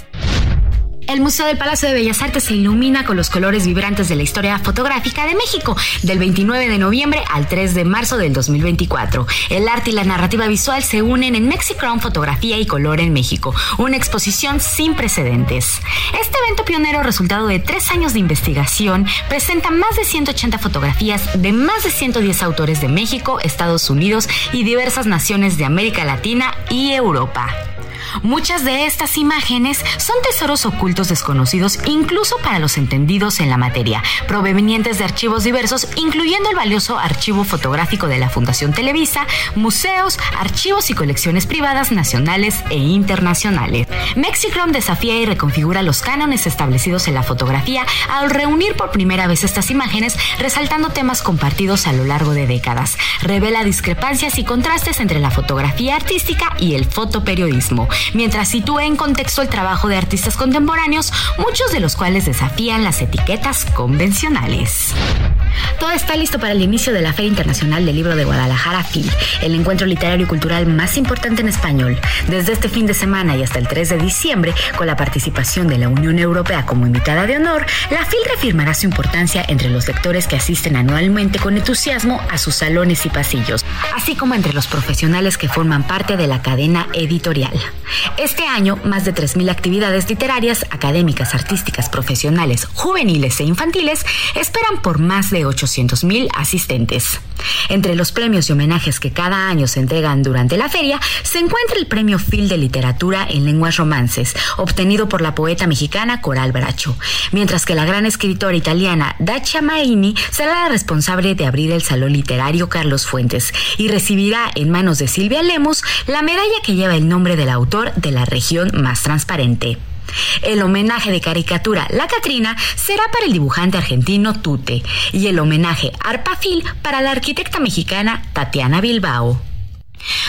El Museo del Palacio de Bellas Artes se ilumina con los colores vibrantes de la historia fotográfica de México, del 29 de noviembre al 3 de marzo del 2024. El arte y la narrativa visual se unen en Mexicron Fotografía y Color en México, una exposición sin precedentes. Este evento pionero, resultado de tres años de investigación, presenta más de 180 fotografías de más de 110 autores de México, Estados Unidos y diversas naciones de América Latina y Europa. Muchas de estas imágenes son tesoros ocultos desconocidos incluso para los entendidos en la materia, provenientes de archivos diversos, incluyendo el valioso archivo fotográfico de la Fundación Televisa, museos, archivos y colecciones privadas nacionales e internacionales. Mexicrom desafía y reconfigura los cánones establecidos en la fotografía al reunir por primera vez estas imágenes, resaltando temas compartidos a lo largo de décadas. Revela discrepancias y contrastes entre la fotografía artística y el fotoperiodismo, mientras sitúa en contexto el trabajo de artistas contemporáneos, muchos de los cuales desafían las etiquetas convencionales. Todo está listo para el inicio de la Feria Internacional del Libro de Guadalajara FIL, el encuentro literario y cultural más importante en español. Desde este fin de semana y hasta el 3 de diciembre, con la participación de la Unión Europea como invitada de honor, la FIL reafirmará su importancia entre los lectores que asisten anualmente con entusiasmo a sus salones y pasillos, así como entre los profesionales que forman parte de la cadena editorial. Este año, más de 3.000 actividades literarias, académicas, artísticas, profesionales, juveniles e infantiles esperan por más de 800.000 asistentes. Entre los premios y homenajes que cada año se entregan durante la feria, se encuentra el Premio Phil de Literatura en Lenguas Romances, obtenido por la poeta mexicana Coral Bracho, mientras que la gran escritora italiana Dacia Maini será la responsable de abrir el Salón Literario Carlos Fuentes y recibirá en manos de Silvia Lemus la medalla que lleva el nombre del autor de la región más transparente. El homenaje de caricatura La Catrina será para el dibujante argentino Tute y el homenaje Arpafil para la arquitecta mexicana Tatiana Bilbao.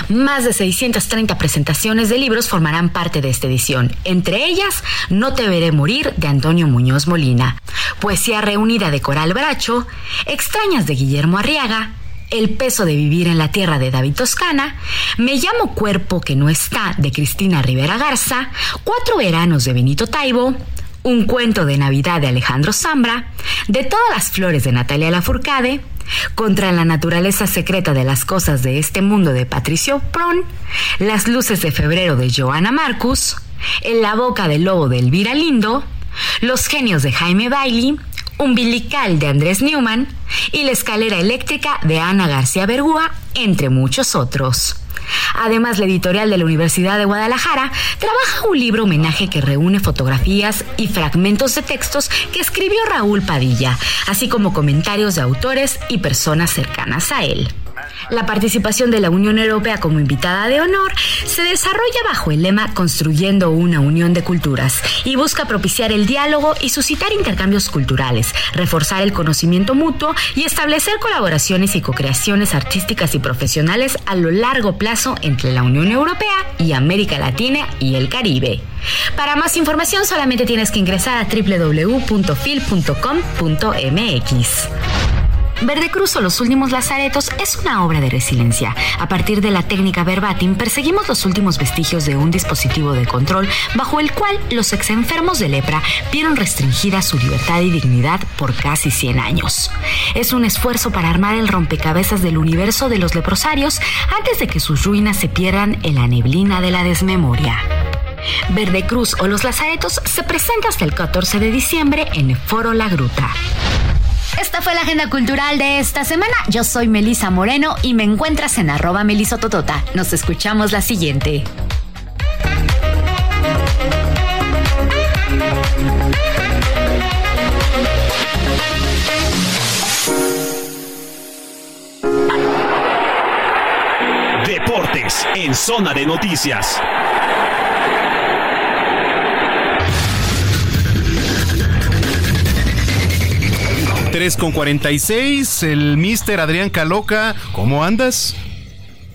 Más de 630 presentaciones de libros formarán parte de esta edición, entre ellas No te veré morir de Antonio Muñoz Molina, Poesía reunida de Coral Bracho, Extrañas de Guillermo Arriaga, el peso de vivir en la tierra de David Toscana, Me llamo cuerpo que no está de Cristina Rivera Garza, Cuatro veranos de Benito Taibo, Un cuento de Navidad de Alejandro Zambra, De todas las flores de Natalia Lafourcade, Contra la naturaleza secreta de las cosas de este mundo de Patricio Pron, Las luces de febrero de Joana Marcus, En la boca del lobo de Elvira Lindo, Los genios de Jaime Bailey, Umbilical de Andrés Newman y La escalera eléctrica de Ana García Bergúa, entre muchos otros. Además, la editorial de la Universidad de Guadalajara trabaja un libro homenaje que reúne fotografías y fragmentos de textos que escribió Raúl Padilla, así como comentarios de autores y personas cercanas a él. La participación de la Unión Europea como invitada de honor se desarrolla bajo el lema Construyendo una Unión de Culturas y busca propiciar el diálogo y suscitar intercambios culturales, reforzar el conocimiento mutuo y establecer colaboraciones y co-creaciones artísticas y profesionales a lo largo plazo entre la Unión Europea y América Latina y el Caribe. Para más información solamente tienes que ingresar a www.fil.com.mx. Verde Cruz o Los Últimos Lazaretos es una obra de resiliencia. A partir de la técnica verbatim, perseguimos los últimos vestigios de un dispositivo de control bajo el cual los exenfermos de lepra vieron restringida su libertad y dignidad por casi 100 años. Es un esfuerzo para armar el rompecabezas del universo de los leprosarios antes de que sus ruinas se pierdan en la neblina de la desmemoria. Verde Cruz o Los Lazaretos se presenta hasta el 14 de diciembre en Foro La Gruta. Esta fue la agenda cultural de esta semana. Yo soy Melisa Moreno y me encuentras en arroba melisototota. Nos escuchamos la siguiente. Deportes en zona de noticias. Tres con 46, el mister Adrián Caloca, ¿cómo andas?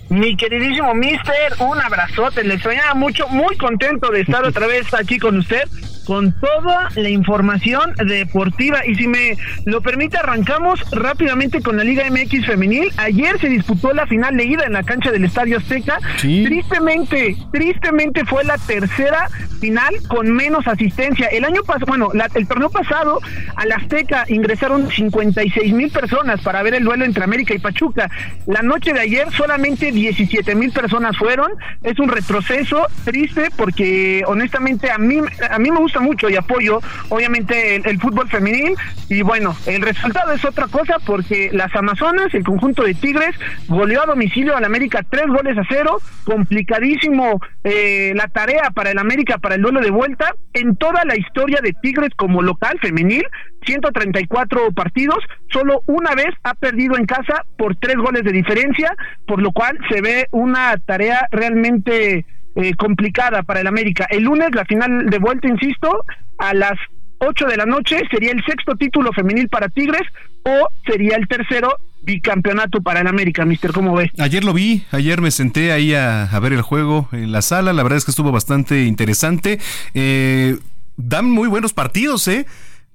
Mi queridísimo Mister, un abrazote, le extrañaba mucho, muy contento de estar otra vez aquí con usted, con toda la información deportiva. Y si me lo permite, arrancamos rápidamente con la Liga MX femenil. Ayer se disputó la final de ida en la cancha del Estadio Azteca. Tristemente, tristemente fue la tercera final con menos asistencia. El año pasado, bueno, la- el torneo pasado, al Azteca ingresaron 56 mil personas para ver el duelo entre América y Pachuca. La noche de ayer solamente 17 mil personas fueron. Es un retroceso triste porque honestamente a mí, a mí me gusta mucho y apoyo obviamente el, fútbol femenil. Y bueno, el resultado es otra cosa porque las Amazonas, el conjunto de Tigres, goleó a domicilio al América tres goles a cero, complicadísimo eh, la tarea para el América para el duelo de vuelta. En toda la historia de Tigres como local femenil, 134 partidos, solo una vez ha perdido en casa por tres goles de diferencia, por lo cual se ve una tarea realmente eh, complicada para el América. El lunes, la final de vuelta, insisto, a las 8 de la noche sería el sexto título femenil para Tigres o sería el tercero bicampeonato para el América, mister, ¿cómo ve? Ayer lo vi, ayer me senté ahí a, a ver el juego en la sala, la verdad es que estuvo bastante interesante. Eh, dan muy buenos partidos, ¿eh?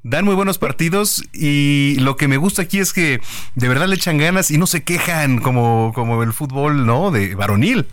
Dan muy buenos partidos y lo que me gusta aquí es que de verdad le echan ganas y no se quejan como, como el fútbol, ¿no? De varonil.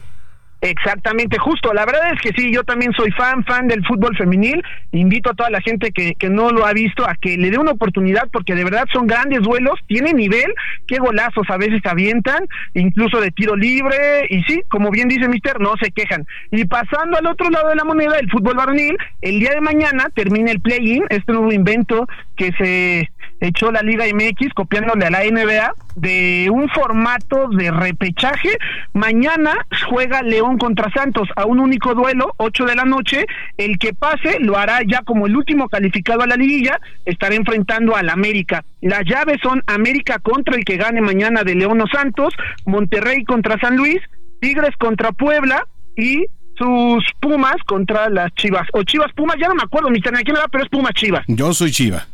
Exactamente, justo. La verdad es que sí, yo también soy fan, fan del fútbol femenil. Invito a toda la gente que, que no lo ha visto a que le dé una oportunidad porque de verdad son grandes duelos, tiene nivel, qué golazos a veces avientan, incluso de tiro libre. Y sí, como bien dice Mister, no se quejan. Y pasando al otro lado de la moneda, el fútbol varonil, el día de mañana termina el play-in, este nuevo invento que se echó la Liga MX copiándole a la NBA de un formato de repechaje. Mañana juega León contra Santos a un único duelo, 8 de la noche. El que pase lo hará ya como el último calificado a la liguilla, estará enfrentando al América. Las llaves son América contra el que gane mañana de León o Santos, Monterrey contra San Luis, Tigres contra Puebla y sus Pumas contra las Chivas. O Chivas Pumas, ya no me acuerdo, mi quién era, pero es Pumas Chivas. Yo soy Chiva.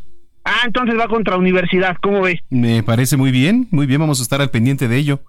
Ah, entonces va contra Universidad, ¿cómo ves? Me parece muy bien, muy bien, vamos a estar al pendiente de ello.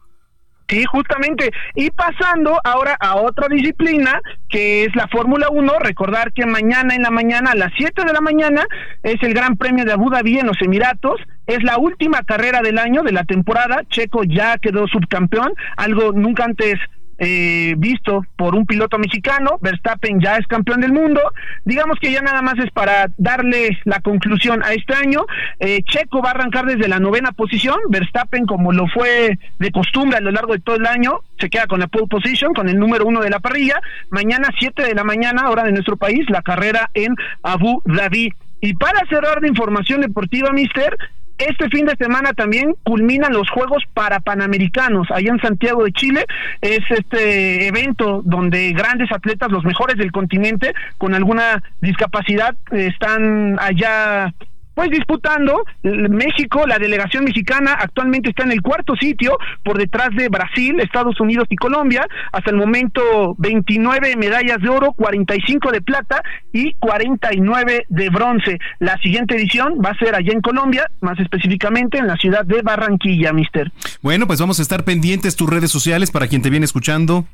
Sí, justamente. Y pasando ahora a otra disciplina, que es la Fórmula 1, recordar que mañana en la mañana, a las 7 de la mañana, es el Gran Premio de Abu Dhabi en los Emiratos. Es la última carrera del año, de la temporada. Checo ya quedó subcampeón, algo nunca antes eh, visto por un piloto mexicano. Verstappen ya es campeón del mundo. Digamos que ya nada más es para darle la conclusión a este año. Eh, Checo va a arrancar desde la novena posición. Verstappen, como lo fue de costumbre a lo largo de todo el año, se queda con la pole position, con el número uno de la parrilla. Mañana, 7 de la mañana, hora de nuestro país, la carrera en Abu Dhabi. Y para cerrar de información deportiva, Mister, este fin de semana también culminan los Juegos para Panamericanos allá en Santiago de Chile. Es este evento donde grandes atletas, los mejores del continente, con alguna discapacidad, están allá pues disputando México, la delegación mexicana actualmente está en el cuarto sitio por detrás de Brasil, Estados Unidos y Colombia, hasta el momento 29 medallas de oro, 45 de plata y 49 de bronce. La siguiente edición va a ser allá en Colombia, más específicamente en la ciudad de Barranquilla, mister. Bueno, pues vamos a estar pendientes tus redes sociales para quien te viene escuchando.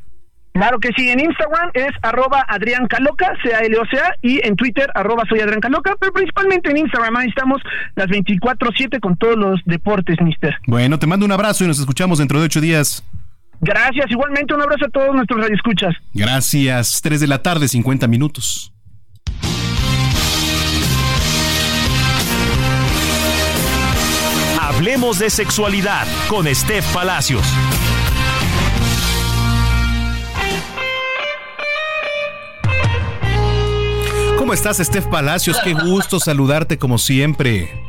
Claro que sí, en Instagram es arroba Adrián Caloca, C-A-L-O-C-A, y en Twitter arroba soy Adrián Caloca, pero principalmente en Instagram, ahí estamos las 24-7 con todos los deportes, mister. Bueno, te mando un abrazo y nos escuchamos dentro de ocho días. Gracias, igualmente un abrazo a todos nuestros radioescuchas. Gracias, 3 de la tarde, 50 minutos. Hablemos de sexualidad con Steph Palacios. ¿Cómo estás, Steph Palacios? Qué gusto saludarte como siempre.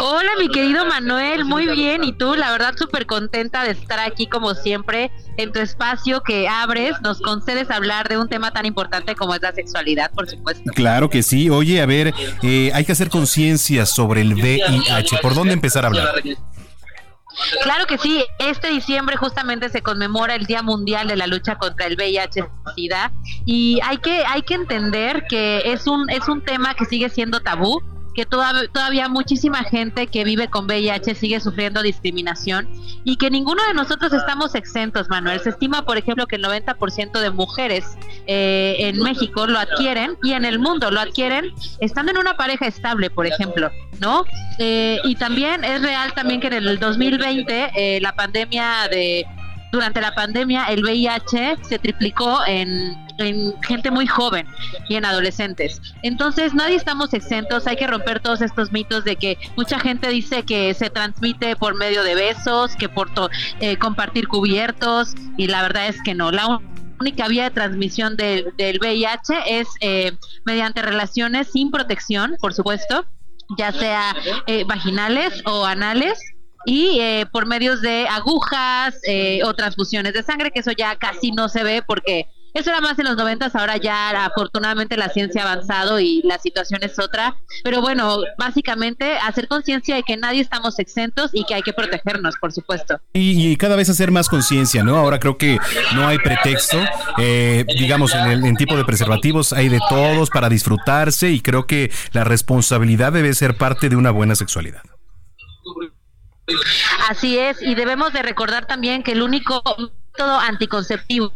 Hola, mi querido Manuel, muy bien. Y tú, la verdad, súper contenta de estar aquí como siempre en tu espacio que abres, nos concedes hablar de un tema tan importante como es la sexualidad, por supuesto. Claro que sí. Oye, a ver, eh, hay que hacer conciencia sobre el VIH. ¿Por dónde empezar a hablar? Claro que sí, este diciembre justamente se conmemora el Día Mundial de la Lucha contra el VIH-Sida y hay que hay que entender que es un es un tema que sigue siendo tabú, que toda- todavía muchísima gente que vive con VIH sigue sufriendo discriminación y que ninguno de nosotros estamos exentos, Manuel. Se estima, por ejemplo, que el 90% de mujeres eh, en México lo adquieren y en el mundo lo adquieren estando en una pareja estable, por ejemplo, ¿no? Eh, y también es real también que en el 2020 eh, la pandemia de durante la pandemia el VIH se triplicó en, en gente muy joven y en adolescentes. Entonces nadie estamos exentos, hay que romper todos estos mitos de que mucha gente dice que se transmite por medio de besos, que por eh, compartir cubiertos y la verdad es que no. La única vía de transmisión del, del VIH es eh, mediante relaciones sin protección, por supuesto, ya sea eh, vaginales o anales y eh, por medios de agujas eh, o transfusiones de sangre, que eso ya casi no se ve porque eso era más en los noventas, ahora ya afortunadamente la ciencia ha avanzado y la situación es otra. Pero bueno, básicamente hacer conciencia de que nadie estamos exentos y que hay que protegernos, por supuesto. Y, y cada vez hacer más conciencia, ¿no? Ahora creo que no hay pretexto. Eh, digamos, en el en tipo de preservativos hay de todos para disfrutarse y creo que la responsabilidad debe ser parte de una buena sexualidad. Así es, y debemos de recordar también que el único método anticonceptivo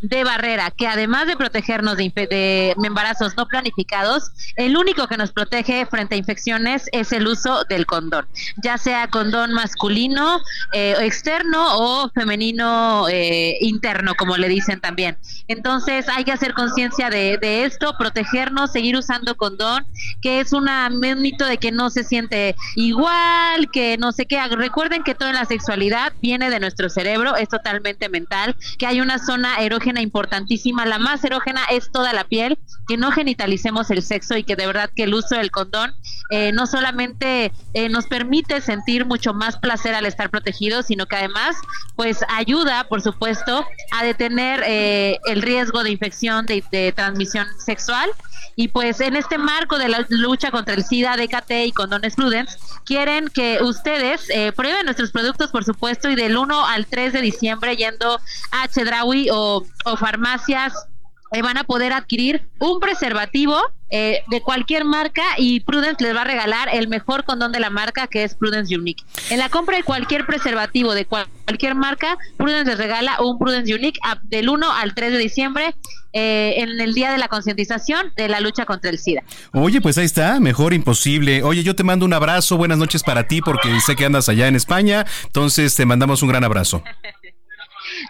de barrera que además de protegernos de, de embarazos no planificados, el único que nos protege frente a infecciones es el uso del condón, ya sea condón masculino, eh, externo o femenino eh, interno, como le dicen también. Entonces hay que hacer conciencia de, de esto, protegernos, seguir usando condón, que es una, un mito de que no se siente igual, que no sé qué. Recuerden que toda la sexualidad viene de nuestro cerebro, es totalmente mental, que hay una zona erógena importantísima, la más erógena es toda la piel, que no genitalicemos el sexo y que de verdad que el uso del condón eh, no solamente eh, nos permite sentir mucho más placer al estar protegidos, sino que además pues ayuda, por supuesto, a detener eh, el riesgo de infección de, de transmisión sexual. Y pues en este marco de la lucha contra el SIDA, DKT y Condones Prudence, quieren que ustedes eh, prueben nuestros productos, por supuesto, y del 1 al 3 de diciembre yendo a Chedraui o, o farmacias eh, van a poder adquirir un preservativo eh, de cualquier marca y Prudence les va a regalar el mejor condón de la marca que es Prudence Unique. En la compra de cualquier preservativo de cual- cualquier marca, Prudence les regala un Prudence Unique a- del 1 al 3 de diciembre eh, en el día de la concientización de la lucha contra el SIDA. Oye, pues ahí está, mejor imposible. Oye, yo te mando un abrazo, buenas noches para ti porque sé que andas allá en España, entonces te mandamos un gran abrazo.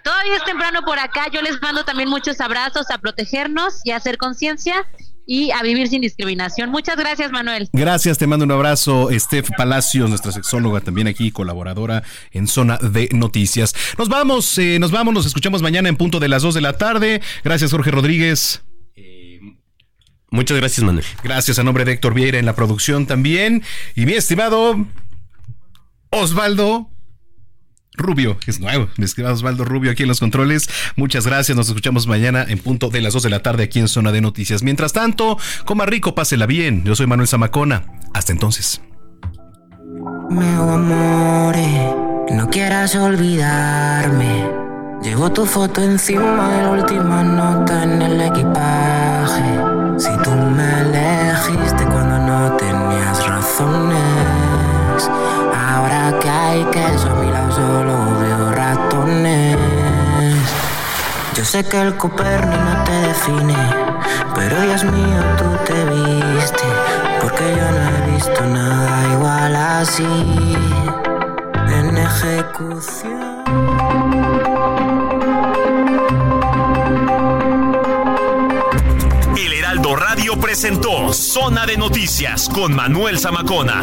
Todavía es temprano por acá, yo les mando también muchos abrazos a protegernos y a hacer conciencia y a vivir sin discriminación. Muchas gracias, Manuel. Gracias, te mando un abrazo, Steph Palacios, nuestra sexóloga también aquí, colaboradora en Zona de Noticias. Nos vamos, eh, nos vamos, nos escuchamos mañana en punto de las 2 de la tarde. Gracias, Jorge Rodríguez. Muchas gracias, Manuel. Gracias a nombre de Héctor Vieira en la producción también. Y mi estimado Osvaldo Rubio, es nuevo, mi estimado Osvaldo Rubio aquí en los controles. Muchas gracias, nos escuchamos mañana en punto de las 2 de la tarde aquí en Zona de Noticias. Mientras tanto, coma rico, pásela bien. Yo soy Manuel Zamacona. Hasta entonces. Meo amore, no quieras olvidarme. Llevo tu foto encima de la última nota en el equipaje. Si tú me elegiste cuando no tenías razones. Yo sé que el Coperni no te define, pero Dios mío, tú te viste. Porque yo no he visto nada igual así en ejecución. El Heraldo Radio presentó Zona de Noticias con Manuel Zamacona.